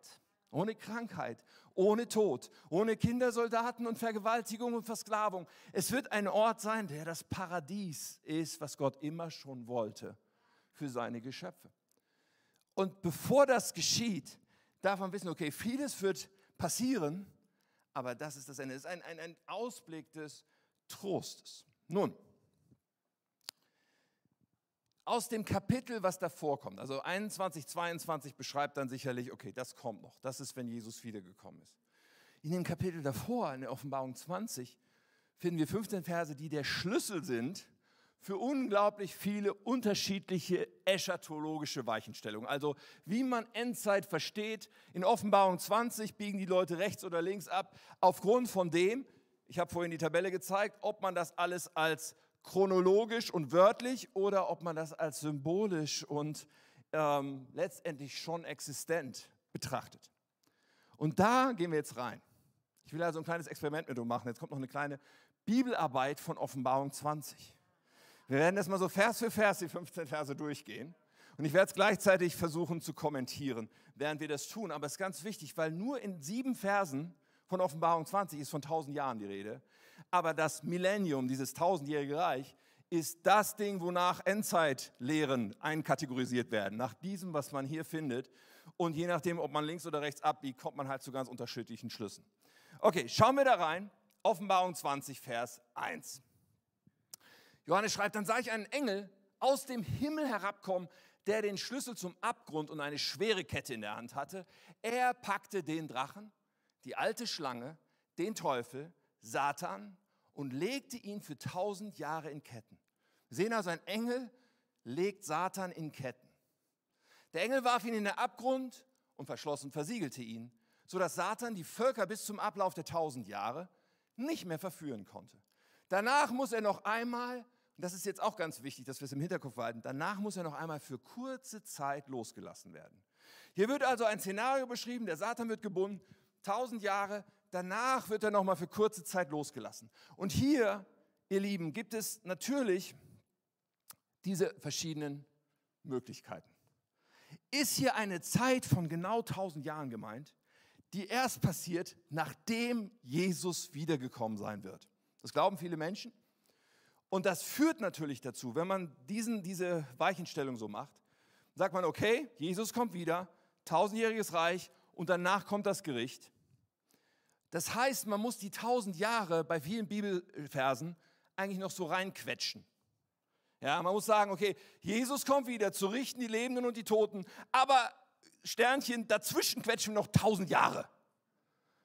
Speaker 1: ohne Krankheit, ohne Tod, ohne Kindersoldaten und Vergewaltigung und Versklavung. Es wird ein Ort sein, der das Paradies ist, was Gott immer schon wollte für seine Geschöpfe. Und bevor das geschieht, darf man wissen, okay, vieles wird passieren, aber das ist das Ende. Es ist ein, ein, ein Ausblick des Trostes. Nun, aus dem Kapitel, was davor kommt, also 21, 22 beschreibt dann sicherlich, okay, das kommt noch. Das ist, wenn Jesus wiedergekommen ist. In dem Kapitel davor, in der Offenbarung 20, finden wir 15 Verse, die der Schlüssel sind für unglaublich viele unterschiedliche eschatologische Weichenstellungen. Also wie man Endzeit versteht, in Offenbarung 20 biegen die Leute rechts oder links ab, aufgrund von dem, ich habe vorhin die Tabelle gezeigt, ob man das alles als chronologisch und wörtlich oder ob man das als symbolisch und ähm, letztendlich schon existent betrachtet. Und da gehen wir jetzt rein. Ich will also ein kleines Experiment mit uns machen. Jetzt kommt noch eine kleine Bibelarbeit von Offenbarung 20. Wir werden erstmal so Vers für Vers die 15 Verse durchgehen. Und ich werde es gleichzeitig versuchen zu kommentieren, während wir das tun. Aber es ist ganz wichtig, weil nur in sieben Versen von Offenbarung 20 ist von tausend Jahren die Rede. Aber das Millennium, dieses tausendjährige Reich, ist das Ding, wonach Endzeitlehren einkategorisiert werden. Nach diesem, was man hier findet. Und je nachdem, ob man links oder rechts abbiegt, kommt man halt zu ganz unterschiedlichen Schlüssen. Okay, schauen wir da rein. Offenbarung 20, Vers 1. Johannes schreibt, dann sah ich einen Engel aus dem Himmel herabkommen, der den Schlüssel zum Abgrund und eine schwere Kette in der Hand hatte. Er packte den Drachen, die alte Schlange, den Teufel, Satan und legte ihn für tausend Jahre in Ketten. Wir sehen also, ein Engel legt Satan in Ketten. Der Engel warf ihn in den Abgrund und verschloss und versiegelte ihn, sodass Satan die Völker bis zum Ablauf der tausend Jahre nicht mehr verführen konnte. Danach muss er noch einmal, und das ist jetzt auch ganz wichtig, dass wir es im Hinterkopf halten, danach muss er noch einmal für kurze Zeit losgelassen werden. Hier wird also ein Szenario beschrieben, der Satan wird gebunden, tausend Jahre, danach wird er noch mal für kurze Zeit losgelassen. Und hier, ihr Lieben, gibt es natürlich diese verschiedenen Möglichkeiten. Ist hier eine Zeit von genau 1000 Jahren gemeint, die erst passiert, nachdem Jesus wiedergekommen sein wird. Das glauben viele Menschen. Und das führt natürlich dazu, wenn man diesen, diese Weichenstellung so macht, sagt man, okay, Jesus kommt wieder, tausendjähriges Reich und danach kommt das Gericht. Das heißt, man muss die tausend Jahre bei vielen Bibelversen eigentlich noch so reinquetschen. Ja, man muss sagen, okay, Jesus kommt wieder zu richten die Lebenden und die Toten, aber Sternchen, dazwischen quetschen wir noch tausend Jahre.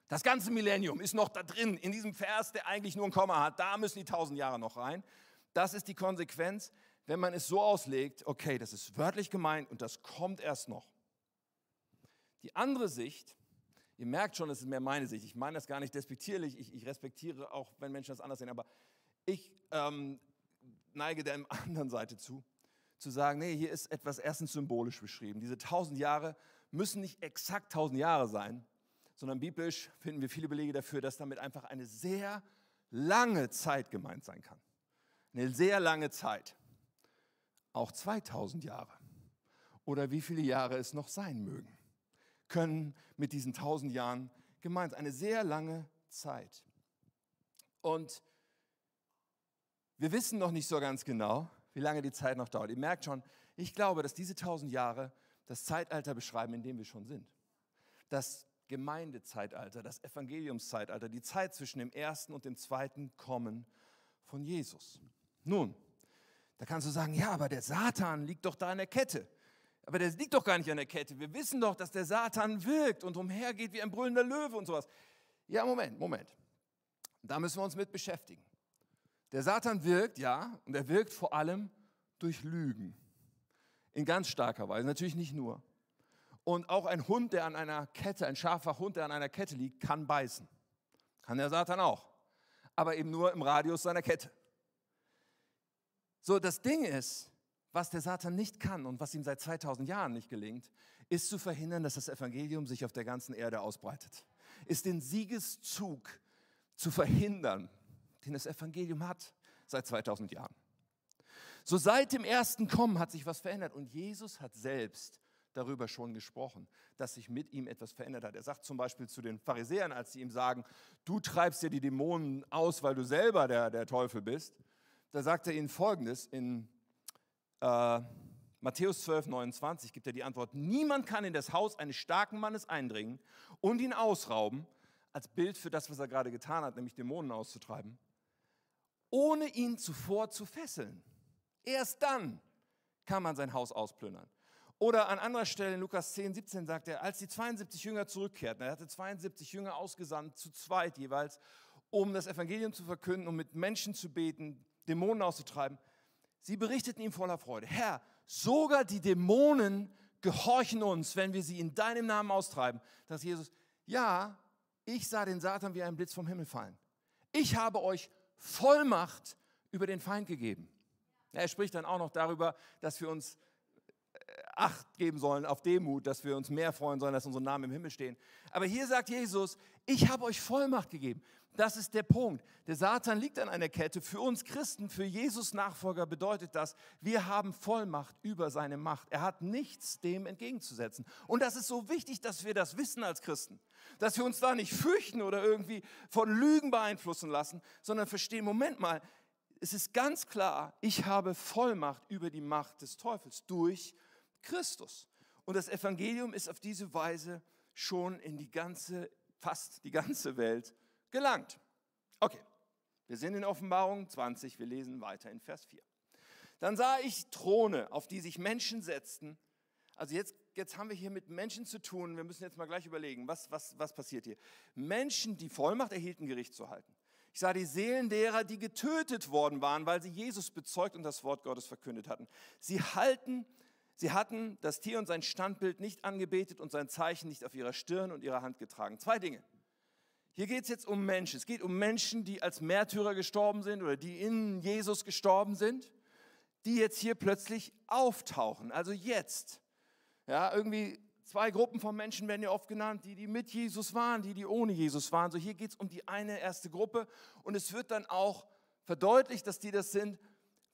Speaker 1: Das ganze Millennium ist noch da drin, in diesem Vers, der eigentlich nur ein Komma hat. Da müssen die tausend Jahre noch rein. Das ist die Konsequenz, wenn man es so auslegt, okay, das ist wörtlich gemeint und das kommt erst noch. Die andere Sicht, ihr merkt schon, das ist mehr meine Sicht. Ich meine das gar nicht despektierlich, ich, ich respektiere auch, wenn Menschen das anders sehen, aber ich ähm, neige der anderen Seite zu, zu sagen, nee, hier ist etwas erstens symbolisch beschrieben. Diese tausend Jahre müssen nicht exakt tausend Jahre sein, sondern biblisch finden wir viele Belege dafür, dass damit einfach eine sehr lange Zeit gemeint sein kann. Eine sehr lange Zeit. Auch 2000 Jahre. Oder wie viele Jahre es noch sein mögen, können mit diesen 1000 Jahren gemeint sein. Eine sehr lange Zeit. Und wir wissen noch nicht so ganz genau, wie lange die Zeit noch dauert. Ihr merkt schon, ich glaube, dass diese 1000 Jahre das Zeitalter beschreiben, in dem wir schon sind. Das Gemeindezeitalter, das Evangeliumszeitalter, die Zeit zwischen dem ersten und dem zweiten Kommen von Jesus. Nun, da kannst du sagen, ja, aber der Satan liegt doch da in der Kette. Aber der liegt doch gar nicht an der Kette. Wir wissen doch, dass der Satan wirkt und umhergeht wie ein brüllender Löwe und sowas. Ja, Moment, Moment. Da müssen wir uns mit beschäftigen. Der Satan wirkt, ja, und er wirkt vor allem durch Lügen. In ganz starker Weise, natürlich nicht nur. Und auch ein Hund, der an einer Kette, ein scharfer Hund, der an einer Kette liegt, kann beißen. Kann der Satan auch. Aber eben nur im Radius seiner Kette. So, das Ding ist, was der Satan nicht kann und was ihm seit 2000 Jahren nicht gelingt, ist zu verhindern, dass das Evangelium sich auf der ganzen Erde ausbreitet. Ist den Siegeszug zu verhindern, den das Evangelium hat seit 2000 Jahren. So seit dem ersten Kommen hat sich was verändert und Jesus hat selbst darüber schon gesprochen, dass sich mit ihm etwas verändert hat. Er sagt zum Beispiel zu den Pharisäern, als sie ihm sagen, du treibst ja die Dämonen aus, weil du selber der, der Teufel bist, da sagt er ihnen folgendes in äh, Matthäus 12, 29 gibt er die Antwort, niemand kann in das Haus eines starken Mannes eindringen und ihn ausrauben, als Bild für das, was er gerade getan hat, nämlich Dämonen auszutreiben, ohne ihn zuvor zu fesseln. Erst dann kann man sein Haus ausplündern. Oder an anderer Stelle in Lukas 10, 17 sagt er, als die 72 Jünger zurückkehrten, er hatte 72 Jünger ausgesandt, zu zweit jeweils, um das Evangelium zu verkünden, um mit Menschen zu beten, Dämonen auszutreiben. Sie berichteten ihm voller Freude, Herr, sogar die Dämonen gehorchen uns, wenn wir sie in deinem Namen austreiben. Dass Jesus, ja, ich sah den Satan wie ein Blitz vom Himmel fallen. Ich habe euch Vollmacht über den Feind gegeben. Er spricht dann auch noch darüber, dass wir uns Acht geben sollen auf Demut, dass wir uns mehr freuen sollen, dass unsere Namen im Himmel stehen. Aber hier sagt Jesus, ich habe euch Vollmacht gegeben. Das ist der Punkt. Der Satan liegt an einer Kette. Für uns Christen, für Jesus Nachfolger bedeutet das, wir haben Vollmacht über seine Macht. Er hat nichts dem entgegenzusetzen. Und das ist so wichtig, dass wir das wissen als Christen. Dass wir uns da nicht fürchten oder irgendwie von Lügen beeinflussen lassen, sondern verstehen, Moment mal, es ist ganz klar, ich habe Vollmacht über die Macht des Teufels durch Christus. Und das Evangelium ist auf diese Weise schon in die ganze, fast die ganze Welt gelangt. Okay, wir sind in Offenbarung 20, wir lesen weiter in Vers 4. Dann sah ich Throne, auf die sich Menschen setzten. Also jetzt, jetzt haben wir hier mit Menschen zu tun. Wir müssen jetzt mal gleich überlegen, was, was, was passiert hier. Menschen, die Vollmacht erhielten, Gericht zu halten. Ich sah die Seelen derer, die getötet worden waren, weil sie Jesus bezeugt und das Wort Gottes verkündet hatten. Sie halten Sie hatten das Tier und sein Standbild nicht angebetet und sein Zeichen nicht auf ihrer Stirn und ihrer Hand getragen. Zwei Dinge. Hier geht es jetzt um Menschen. Es geht um Menschen, die als Märtyrer gestorben sind oder die in Jesus gestorben sind, die jetzt hier plötzlich auftauchen. Also jetzt. Ja, irgendwie zwei Gruppen von Menschen werden ja oft genannt, die, die mit Jesus waren, die, die ohne Jesus waren. So hier geht es um die eine erste Gruppe und es wird dann auch verdeutlicht, dass die das sind,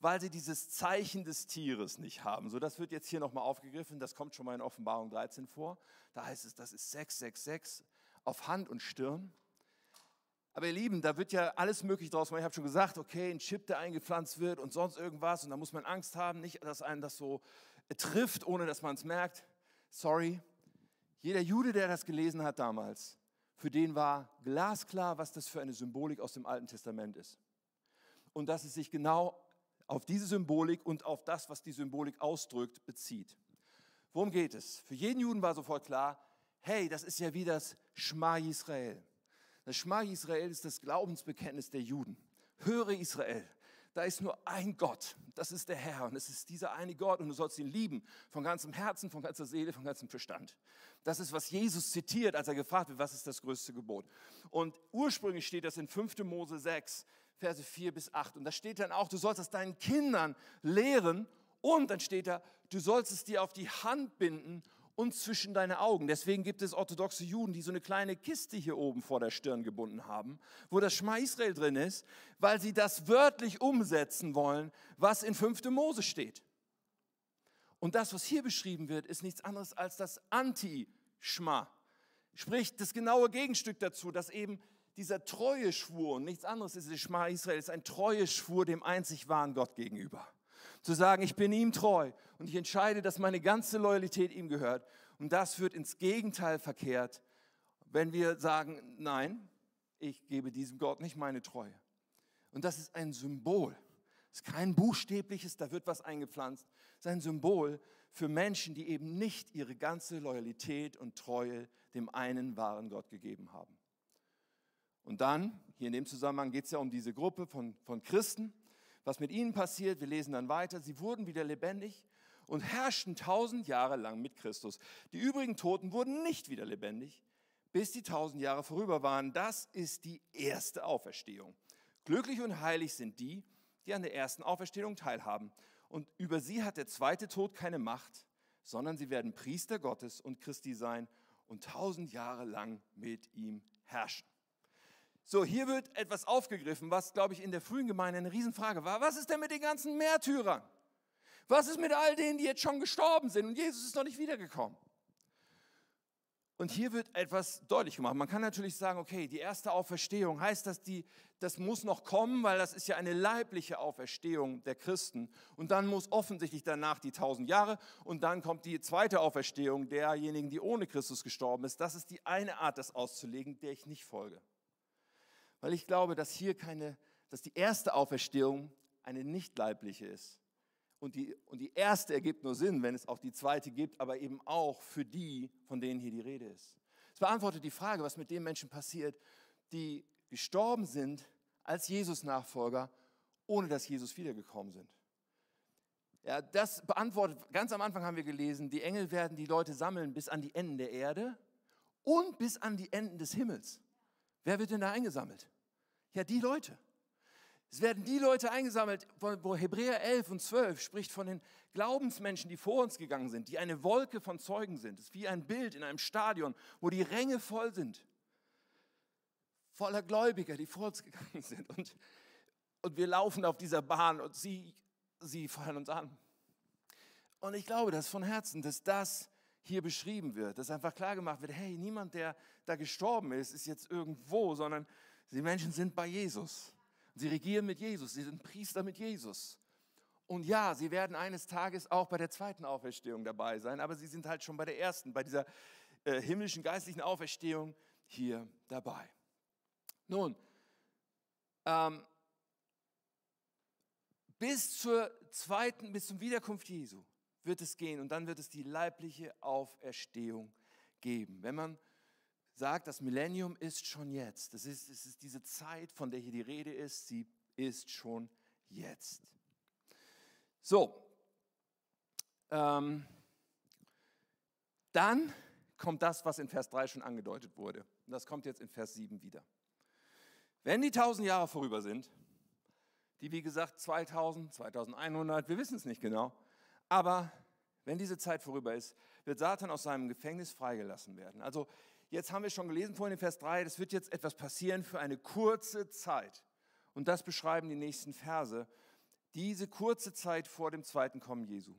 Speaker 1: weil sie dieses Zeichen des Tieres nicht haben. So, das wird jetzt hier nochmal aufgegriffen, das kommt schon mal in Offenbarung 13 vor. Da heißt es, das ist 666 auf Hand und Stirn. Aber ihr Lieben, da wird ja alles möglich draus. Ich habe schon gesagt, okay, ein Chip, der eingepflanzt wird und sonst irgendwas. Und da muss man Angst haben, nicht, dass einen das so trifft, ohne dass man es merkt. Sorry. Jeder Jude, der das gelesen hat damals, für den war glasklar, was das für eine Symbolik aus dem Alten Testament ist. Und dass es sich genau auf diese Symbolik und auf das, was die Symbolik ausdrückt, bezieht. Worum geht es? Für jeden Juden war sofort klar, hey, das ist ja wie das Schma Israel. Das Schma Israel ist das Glaubensbekenntnis der Juden. Höre Israel, da ist nur ein Gott, das ist der Herr und es ist dieser eine Gott und du sollst ihn lieben von ganzem Herzen, von ganzer Seele, von ganzem Verstand. Das ist, was Jesus zitiert, als er gefragt wird, was ist das größte Gebot. Und ursprünglich steht das in 5. Mose 6, Verse 4 bis 8. Und da steht dann auch, du sollst es deinen Kindern lehren und dann steht da, du sollst es dir auf die Hand binden und zwischen deine Augen. Deswegen gibt es orthodoxe Juden, die so eine kleine Kiste hier oben vor der Stirn gebunden haben, wo das Schma Israel drin ist, weil sie das wörtlich umsetzen wollen, was in 5. Mose steht. Und das, was hier beschrieben wird, ist nichts anderes als das Anti-Schma. Sprich, das genaue Gegenstück dazu, dass eben dieser Treueschwur, und nichts anderes ist das Schma Israel, ist ein Treueschwur dem einzig wahren Gott gegenüber. Zu sagen, ich bin ihm treu und ich entscheide, dass meine ganze Loyalität ihm gehört. Und das wird ins Gegenteil verkehrt, wenn wir sagen, nein, ich gebe diesem Gott nicht meine Treue. Und das ist ein Symbol. Es ist kein buchstäbliches, da wird was eingepflanzt. Es ist ein Symbol für Menschen, die eben nicht ihre ganze Loyalität und Treue dem einen wahren Gott gegeben haben. Und dann, hier in dem Zusammenhang geht es ja um diese Gruppe von, von Christen. Was mit ihnen passiert, wir lesen dann weiter, sie wurden wieder lebendig und herrschten tausend Jahre lang mit Christus. Die übrigen Toten wurden nicht wieder lebendig, bis die tausend Jahre vorüber waren. Das ist die erste Auferstehung. Glücklich und heilig sind die, die an der ersten Auferstehung teilhaben. Und über sie hat der zweite Tod keine Macht, sondern sie werden Priester Gottes und Christi sein und tausend Jahre lang mit ihm herrschen. So, hier wird etwas aufgegriffen, was, glaube ich, in der frühen Gemeinde eine Riesenfrage war. Was ist denn mit den ganzen Märtyrern? Was ist mit all denen, die jetzt schon gestorben sind und Jesus ist noch nicht wiedergekommen? Und hier wird etwas deutlich gemacht. Man kann natürlich sagen, okay, die erste Auferstehung heißt, dass die, das muss noch kommen, weil das ist ja eine leibliche Auferstehung der Christen. Und dann muss offensichtlich danach die tausend Jahre und dann kommt die zweite Auferstehung derjenigen, die ohne Christus gestorben ist. Das ist die eine Art, das auszulegen, der ich nicht folge. Weil ich glaube, dass hier keine, dass die erste Auferstehung eine nicht leibliche ist. Und die, und die erste ergibt nur Sinn, wenn es auch die zweite gibt, aber eben auch für die, von denen hier die Rede ist. Es beantwortet die Frage, was mit den Menschen passiert, die gestorben sind als Jesus-Nachfolger, ohne dass Jesus wiedergekommen sind. Ja, das beantwortet, ganz am Anfang haben wir gelesen, die Engel werden die Leute sammeln bis an die Enden der Erde und bis an die Enden des Himmels. Wer wird denn da eingesammelt? Ja, die Leute. Es werden die Leute eingesammelt, wo Hebräer 11 und 12 spricht von den Glaubensmenschen, die vor uns gegangen sind, die eine Wolke von Zeugen sind. Es ist wie ein Bild in einem Stadion, wo die Ränge voll sind, voller Gläubiger, die vor uns gegangen sind. Und, und wir laufen auf dieser Bahn und sie, sie fallen uns an. Und ich glaube das von Herzen, dass das hier beschrieben wird, dass einfach klar gemacht wird, hey, niemand, der da gestorben ist, ist jetzt irgendwo, sondern die Menschen sind bei Jesus. Sie regieren mit Jesus, sie sind Priester mit Jesus. Und ja, sie werden eines Tages auch bei der zweiten Auferstehung dabei sein, aber sie sind halt schon bei der ersten, bei dieser äh, himmlischen geistlichen Auferstehung hier dabei. Nun, ähm, bis zur zweiten, bis zum Wiederkunft Jesu wird es gehen und dann wird es die leibliche Auferstehung geben. Wenn man sagt, das Millennium ist schon jetzt, das ist, es ist diese Zeit, von der hier die Rede ist, sie ist schon jetzt. So, ähm, dann kommt das, was in Vers 3 schon angedeutet wurde. Und das kommt jetzt in Vers 7 wieder. Wenn die tausend Jahre vorüber sind, die wie gesagt 2000, 2100, wir wissen es nicht genau, aber wenn diese Zeit vorüber ist, wird Satan aus seinem Gefängnis freigelassen werden. Also jetzt haben wir schon gelesen vorhin in Vers 3, es wird jetzt etwas passieren für eine kurze Zeit. Und das beschreiben die nächsten Verse diese kurze Zeit vor dem zweiten Kommen Jesu.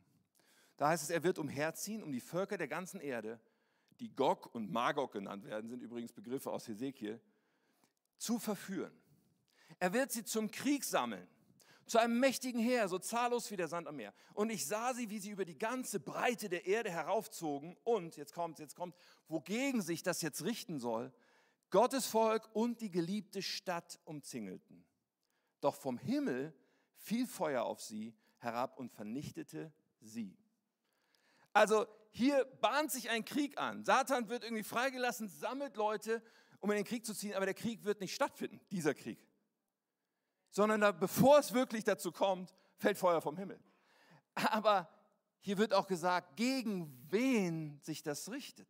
Speaker 1: Da heißt es, er wird umherziehen, um die Völker der ganzen Erde, die Gog und Magog genannt werden, sind übrigens Begriffe aus Hesekiel, zu verführen. Er wird sie zum Krieg sammeln, zu einem mächtigen Heer, so zahllos wie der Sand am Meer. Und ich sah sie, wie sie über die ganze Breite der Erde heraufzogen und, jetzt kommt, jetzt kommt, wogegen sich das jetzt richten soll, Gottes Volk und die geliebte Stadt umzingelten. Doch vom Himmel fiel Feuer auf sie herab und vernichtete sie. Also hier bahnt sich ein Krieg an. Satan wird irgendwie freigelassen, sammelt Leute, um in den Krieg zu ziehen, aber der Krieg wird nicht stattfinden, dieser Krieg. Sondern da, bevor es wirklich dazu kommt, fällt Feuer vom Himmel. Aber hier wird auch gesagt, gegen wen sich das richtet.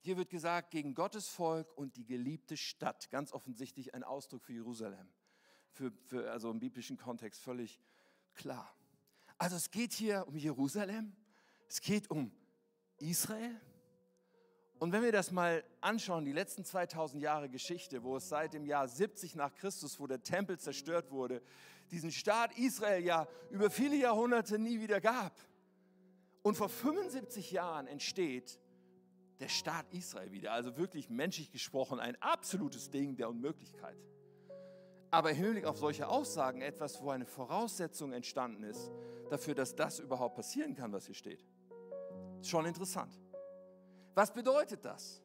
Speaker 1: Hier wird gesagt, gegen Gottes Volk und die geliebte Stadt. Ganz offensichtlich ein Ausdruck für Jerusalem für, für, also im biblischen Kontext völlig klar. Also es geht hier um Jerusalem, es geht um Israel. Und wenn wir das mal anschauen, die letzten 2000 Jahre Geschichte, wo es seit dem Jahr 70 nach Christus, wo der Tempel zerstört wurde, diesen Staat Israel ja über viele Jahrhunderte nie wieder gab. Und vor 75 Jahren entsteht der Staat Israel wieder, also wirklich menschlich gesprochen ein absolutes Ding der Unmöglichkeit aber im Hinblick auf solche Aussagen etwas, wo eine Voraussetzung entstanden ist dafür, dass das überhaupt passieren kann, was hier steht. Schon interessant. Was bedeutet das?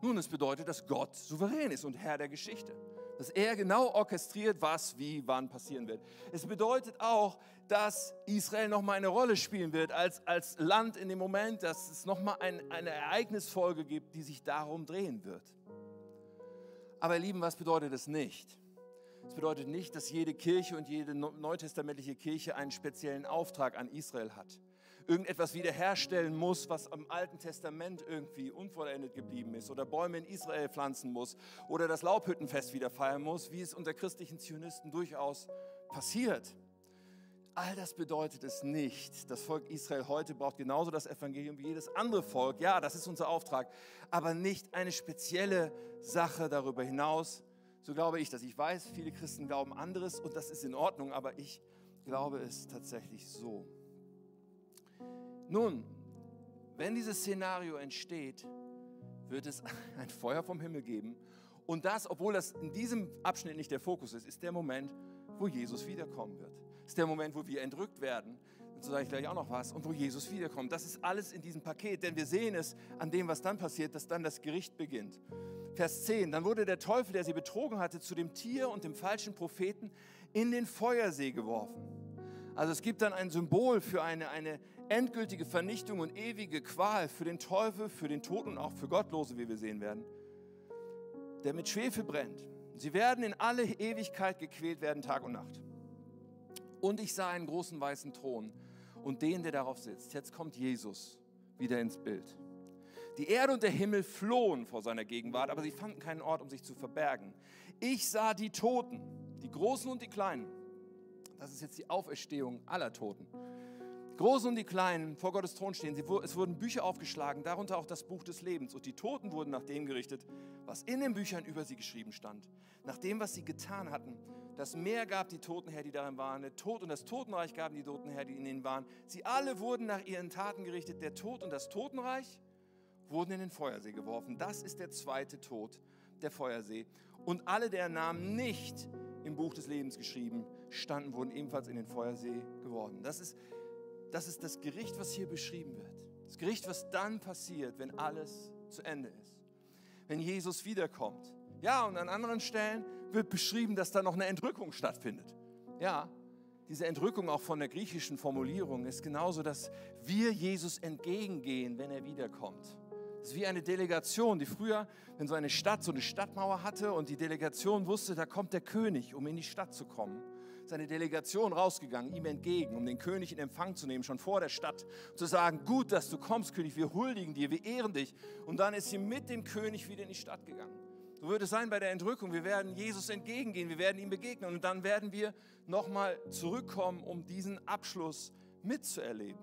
Speaker 1: Nun, es bedeutet, dass Gott souverän ist und Herr der Geschichte. Dass er genau orchestriert, was, wie, wann passieren wird. Es bedeutet auch, dass Israel nochmal eine Rolle spielen wird als, als Land in dem Moment, dass es nochmal ein, eine Ereignisfolge gibt, die sich darum drehen wird. Aber ihr Lieben, was bedeutet es nicht? Das bedeutet nicht, dass jede Kirche und jede neutestamentliche Kirche einen speziellen Auftrag an Israel hat. Irgendetwas wiederherstellen muss, was im Alten Testament irgendwie unvollendet geblieben ist. Oder Bäume in Israel pflanzen muss. Oder das Laubhüttenfest wieder feiern muss, wie es unter christlichen Zionisten durchaus passiert. All das bedeutet es nicht. Das Volk Israel heute braucht genauso das Evangelium wie jedes andere Volk. Ja, das ist unser Auftrag. Aber nicht eine spezielle Sache darüber hinaus, so glaube ich das. Ich weiß, viele Christen glauben anderes und das ist in Ordnung, aber ich glaube es tatsächlich so. Nun, wenn dieses Szenario entsteht, wird es ein Feuer vom Himmel geben. Und das, obwohl das in diesem Abschnitt nicht der Fokus ist, ist der Moment, wo Jesus wiederkommen wird. Ist der Moment, wo wir entrückt werden. Dazu sage ich gleich auch noch was. Und wo Jesus wiederkommt. Das ist alles in diesem Paket, denn wir sehen es an dem, was dann passiert, dass dann das Gericht beginnt. Vers 10, dann wurde der Teufel, der sie betrogen hatte, zu dem Tier und dem falschen Propheten in den Feuersee geworfen. Also es gibt dann ein Symbol für eine, eine endgültige Vernichtung und ewige Qual für den Teufel, für den Toten und auch für Gottlose, wie wir sehen werden, der mit Schwefel brennt. Sie werden in alle Ewigkeit gequält werden, Tag und Nacht. Und ich sah einen großen weißen Thron und den, der darauf sitzt. Jetzt kommt Jesus wieder ins Bild. Die Erde und der Himmel flohen vor seiner Gegenwart, aber sie fanden keinen Ort, um sich zu verbergen. Ich sah die Toten, die Großen und die Kleinen. Das ist jetzt die Auferstehung aller Toten. Großen und die Kleinen vor Gottes Thron stehen. es wurden Bücher aufgeschlagen, darunter auch das Buch des Lebens. Und die Toten wurden nach dem gerichtet, was in den Büchern über sie geschrieben stand. Nach dem, was sie getan hatten. Das Meer gab die Toten her, die darin waren. Der Tod und das Totenreich gaben die Toten her, die in ihnen waren. Sie alle wurden nach ihren Taten gerichtet. Der Tod und das Totenreich wurden in den Feuersee geworfen. Das ist der zweite Tod, der Feuersee. Und alle, deren Namen nicht im Buch des Lebens geschrieben standen, wurden ebenfalls in den Feuersee geworfen. Das ist, das ist das Gericht, was hier beschrieben wird. Das Gericht, was dann passiert, wenn alles zu Ende ist. Wenn Jesus wiederkommt. Ja, und an anderen Stellen wird beschrieben, dass da noch eine Entrückung stattfindet. Ja, diese Entrückung auch von der griechischen Formulierung ist genauso, dass wir Jesus entgegengehen, wenn er wiederkommt. Das ist wie eine Delegation, die früher, wenn so eine Stadt so eine Stadtmauer hatte und die Delegation wusste, da kommt der König, um in die Stadt zu kommen, ist eine Delegation rausgegangen, ihm entgegen, um den König in Empfang zu nehmen, schon vor der Stadt, zu sagen, gut, dass du kommst, König, wir huldigen dir, wir ehren dich. Und dann ist sie mit dem König wieder in die Stadt gegangen. So wird es sein bei der Entrückung. Wir werden Jesus entgegengehen, wir werden ihm begegnen und dann werden wir nochmal zurückkommen, um diesen Abschluss mitzuerleben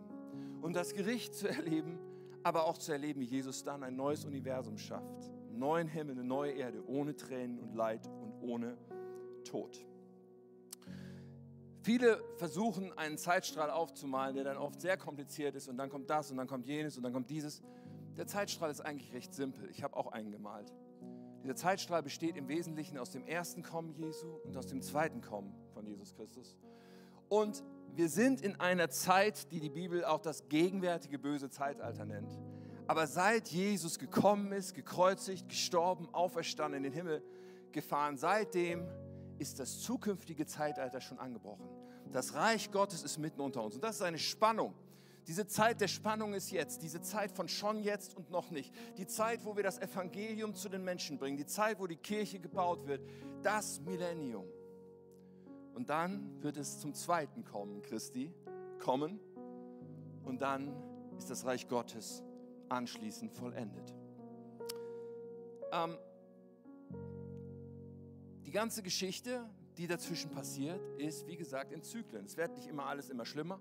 Speaker 1: und das Gericht zu erleben aber auch zu erleben, wie Jesus dann ein neues Universum schafft. Neuen Himmel, eine neue Erde, ohne Tränen und Leid und ohne Tod. Viele versuchen, einen Zeitstrahl aufzumalen, der dann oft sehr kompliziert ist und dann kommt das und dann kommt jenes und dann kommt dieses. Der Zeitstrahl ist eigentlich recht simpel. Ich habe auch einen gemalt. Dieser Zeitstrahl besteht im Wesentlichen aus dem ersten Kommen Jesu und aus dem zweiten Kommen von Jesus Christus. Und wir sind in einer Zeit, die die Bibel auch das gegenwärtige böse Zeitalter nennt. Aber seit Jesus gekommen ist, gekreuzigt, gestorben, auferstanden, in den Himmel gefahren, seitdem ist das zukünftige Zeitalter schon angebrochen. Das Reich Gottes ist mitten unter uns. Und das ist eine Spannung. Diese Zeit der Spannung ist jetzt, diese Zeit von schon jetzt und noch nicht. Die Zeit, wo wir das Evangelium zu den Menschen bringen, die Zeit, wo die Kirche gebaut wird, das Millennium. Und dann wird es zum zweiten Kommen Christi kommen. Und dann ist das Reich Gottes anschließend vollendet. Ähm, die ganze Geschichte, die dazwischen passiert, ist, wie gesagt, in Zyklen. Es wird nicht immer alles immer schlimmer,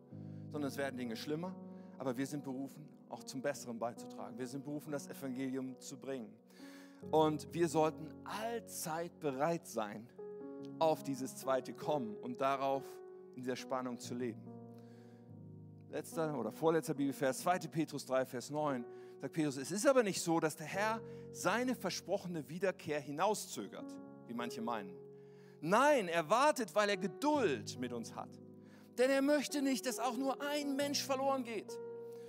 Speaker 1: sondern es werden Dinge schlimmer. Aber wir sind berufen, auch zum Besseren beizutragen. Wir sind berufen, das Evangelium zu bringen. Und wir sollten allzeit bereit sein, auf dieses zweite Kommen und darauf in dieser Spannung zu leben. Letzter oder vorletzter Bibelvers, 2. Petrus 3, Vers 9, sagt Petrus, es ist aber nicht so, dass der Herr seine versprochene Wiederkehr hinauszögert, wie manche meinen. Nein, er wartet, weil er Geduld mit uns hat. Denn er möchte nicht, dass auch nur ein Mensch verloren geht,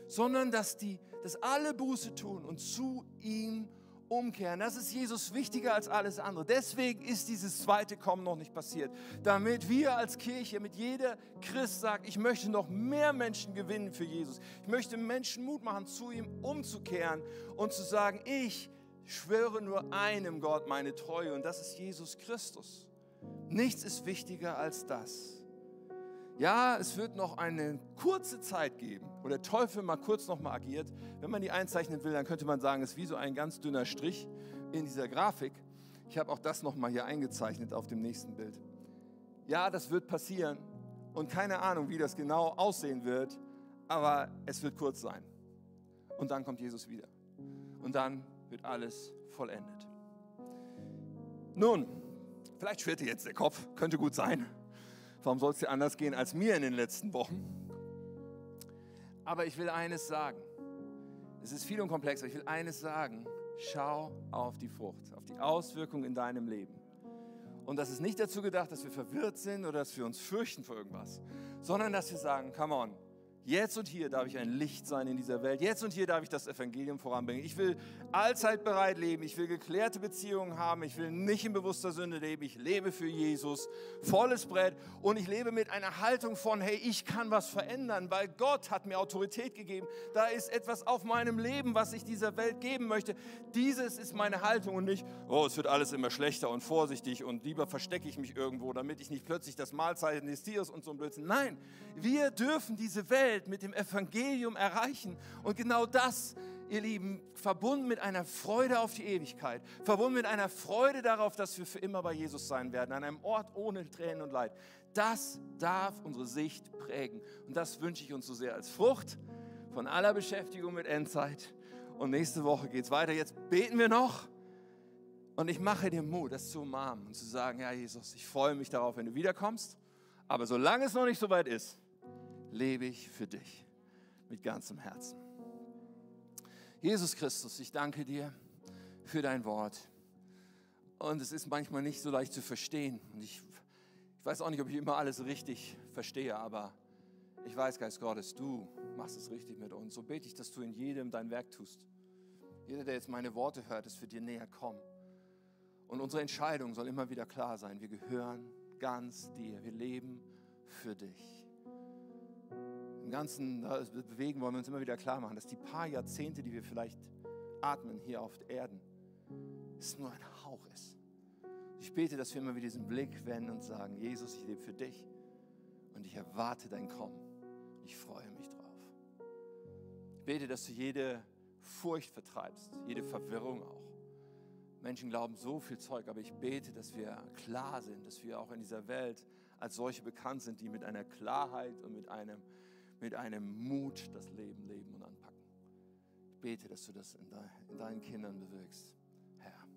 Speaker 1: sondern dass, die, dass alle Buße tun und zu ihm umkehren. Das ist Jesus wichtiger als alles andere. Deswegen ist dieses zweite Kommen noch nicht passiert. Damit wir als Kirche, mit jeder Christ sagt, ich möchte noch mehr Menschen gewinnen für Jesus. Ich möchte Menschen Mut machen, zu ihm umzukehren und zu sagen, ich schwöre nur einem Gott meine Treue und das ist Jesus Christus. Nichts ist wichtiger als das. Ja, es wird noch eine kurze Zeit geben, wo der Teufel mal kurz noch mal agiert. Wenn man die einzeichnen will, dann könnte man sagen, es ist wie so ein ganz dünner Strich in dieser Grafik. Ich habe auch das noch mal hier eingezeichnet auf dem nächsten Bild. Ja, das wird passieren und keine Ahnung, wie das genau aussehen wird, aber es wird kurz sein. Und dann kommt Jesus wieder. Und dann wird alles vollendet. Nun, vielleicht schwirrt dir jetzt der Kopf, könnte gut sein. Warum soll es dir anders gehen als mir in den letzten Wochen? Aber ich will eines sagen. Es ist viel und komplex, aber ich will eines sagen. Schau auf die Frucht, auf die Auswirkungen in deinem Leben. Und das ist nicht dazu gedacht, dass wir verwirrt sind oder dass wir uns fürchten vor irgendwas, sondern dass wir sagen, come on, Jetzt und hier darf ich ein Licht sein in dieser Welt. Jetzt und hier darf ich das Evangelium voranbringen. Ich will allzeit bereit leben. Ich will geklärte Beziehungen haben. Ich will nicht in bewusster Sünde leben. Ich lebe für Jesus. Volles Brett. Und ich lebe mit einer Haltung von, hey, ich kann was verändern, weil Gott hat mir Autorität gegeben. Da ist etwas auf meinem Leben, was ich dieser Welt geben möchte. Dieses ist meine Haltung und nicht, oh, es wird alles immer schlechter und vorsichtig und lieber verstecke ich mich irgendwo, damit ich nicht plötzlich das Mahlzeichen des Tieres und so ein Blödsinn. Nein, wir dürfen diese Welt Welt mit dem Evangelium erreichen. Und genau das, ihr Lieben, verbunden mit einer Freude auf die Ewigkeit, verbunden mit einer Freude darauf, dass wir für immer bei Jesus sein werden, an einem Ort ohne Tränen und Leid, das darf unsere Sicht prägen. Und das wünsche ich uns so sehr als Frucht von aller Beschäftigung mit Endzeit. Und nächste Woche geht es weiter. Jetzt beten wir noch. Und ich mache dir Mut, das zu umarmen und zu sagen, ja Jesus, ich freue mich darauf, wenn du wiederkommst. Aber solange es noch nicht so weit ist, lebe ich für dich mit ganzem Herzen. Jesus Christus, ich danke dir für dein Wort. Und es ist manchmal nicht so leicht zu verstehen. Und ich, weiß auch nicht, ob ich immer alles richtig verstehe, aber ich weiß, Geist Gottes, du machst es richtig mit uns. So bete ich, dass du in jedem dein Werk tust. Jeder, der jetzt meine Worte hört, ist für dir näher kommen. Und unsere Entscheidung soll immer wieder klar sein. Wir gehören ganz dir. Wir leben für dich. Im ganzen Bewegen wollen wir uns immer wieder klar machen, dass die paar Jahrzehnte, die wir vielleicht atmen hier auf Erden, es nur ein Hauch ist. Ich bete, dass wir immer wieder diesen Blick wenden und sagen, Jesus, ich lebe für dich und ich erwarte dein Kommen. Ich freue mich drauf. Ich bete, dass du jede Furcht vertreibst, jede Verwirrung auch. Menschen glauben so viel Zeug, aber ich bete, dass wir klar sind, dass wir auch in dieser Welt als solche bekannt sind, die mit einer Klarheit und mit einem, mit einem Mut das Leben leben und anpacken. Ich bete, dass du das in, de, in deinen Kindern bewirkst. Herr,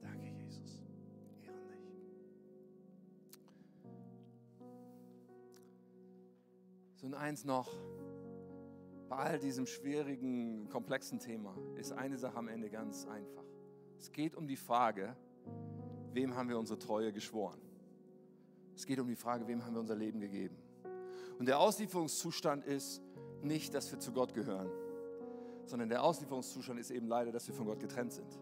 Speaker 1: danke Jesus, ehren dich. So und eins noch, bei all diesem schwierigen, komplexen Thema ist eine Sache am Ende ganz einfach. Es geht um die Frage, wem haben wir unsere Treue geschworen? Es geht um die Frage, wem haben wir unser Leben gegeben? Und der Auslieferungszustand ist nicht, dass wir zu Gott gehören, sondern der Auslieferungszustand ist eben leider, dass wir von Gott getrennt sind.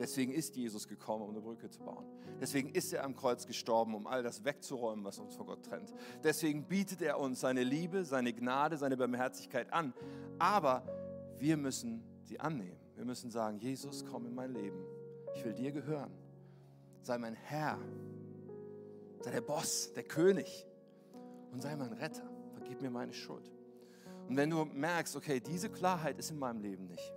Speaker 1: Deswegen ist Jesus gekommen, um eine Brücke zu bauen. Deswegen ist er am Kreuz gestorben, um all das wegzuräumen, was uns von Gott trennt. Deswegen bietet er uns seine Liebe, seine Gnade, seine Barmherzigkeit an. Aber wir müssen sie annehmen. Wir müssen sagen, Jesus, komm in mein Leben. Ich will dir gehören. Sei mein Herr. Sei der Boss, der König. Und sei mein Retter. Vergib mir meine Schuld. Und wenn du merkst, okay, diese Klarheit ist in meinem Leben nicht,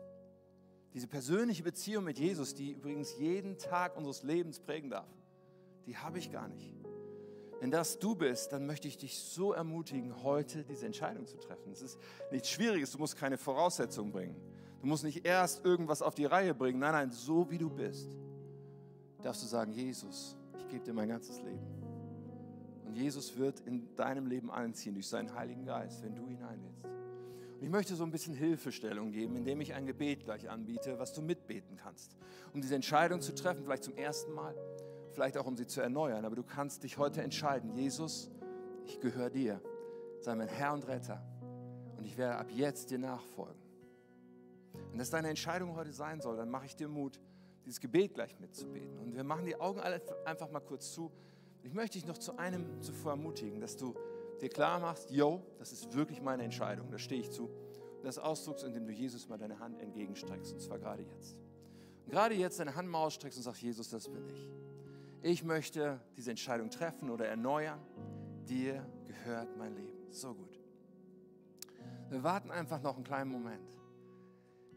Speaker 1: diese persönliche Beziehung mit Jesus, die übrigens jeden Tag unseres Lebens prägen darf, die habe ich gar nicht. Wenn das du bist, dann möchte ich dich so ermutigen, heute diese Entscheidung zu treffen. Es ist nichts Schwieriges, du musst keine Voraussetzungen bringen. Du musst nicht erst irgendwas auf die Reihe bringen. Nein, nein, so wie du bist, darfst du sagen, Jesus, ich gebe dir mein ganzes Leben. Jesus wird in deinem Leben einziehen durch seinen Heiligen Geist, wenn du ihn einlädst. Und ich möchte so ein bisschen Hilfestellung geben, indem ich ein Gebet gleich anbiete, was du mitbeten kannst, um diese Entscheidung zu treffen, vielleicht zum ersten Mal, vielleicht auch um sie zu erneuern. Aber du kannst dich heute entscheiden, Jesus, ich gehöre dir, sei mein Herr und Retter und ich werde ab jetzt dir nachfolgen. Wenn das deine Entscheidung heute sein soll, dann mache ich dir Mut, dieses Gebet gleich mitzubeten. Und wir machen die Augen alle einfach mal kurz zu. Ich möchte dich noch zu einem zuvor ermutigen, dass du dir klar machst, yo, das ist wirklich meine Entscheidung, da stehe ich zu. Und das ausdrückst, indem du Jesus mal deine Hand entgegenstreckst, und zwar gerade jetzt. Und gerade jetzt deine Hand mal ausstreckst und sagst, Jesus, das bin ich. Ich möchte diese Entscheidung treffen oder erneuern. Dir gehört mein Leben. So gut. Wir warten einfach noch einen kleinen Moment.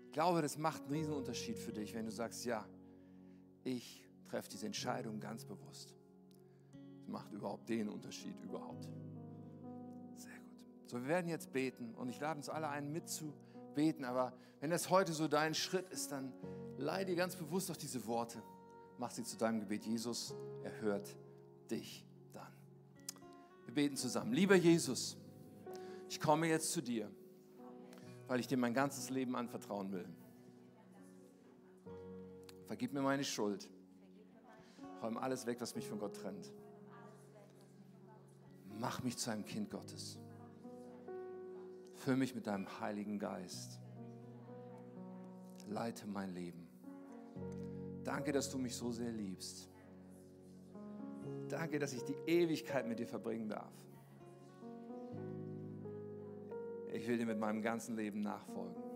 Speaker 1: Ich glaube, das macht einen Unterschied für dich, wenn du sagst, ja, ich treffe diese Entscheidung ganz bewusst. Macht überhaupt den Unterschied überhaupt. So, wir werden jetzt beten und ich lade uns alle ein, mitzubeten. Aber wenn das heute so dein Schritt ist, dann leih dir ganz bewusst auf diese Worte. Mach sie zu deinem Gebet. Jesus, er hört dich dann. Wir beten zusammen. Lieber Jesus, ich komme jetzt zu dir, weil ich dir mein ganzes Leben anvertrauen will. Vergib mir meine Schuld. Räum alles weg, was mich von Gott trennt. Mach mich zu einem Kind Gottes. Füll mich mit deinem Heiligen Geist. Leite mein Leben. Danke, dass du mich so sehr liebst. Danke, dass ich die Ewigkeit mit dir verbringen darf. Ich will dir mit meinem ganzen Leben nachfolgen.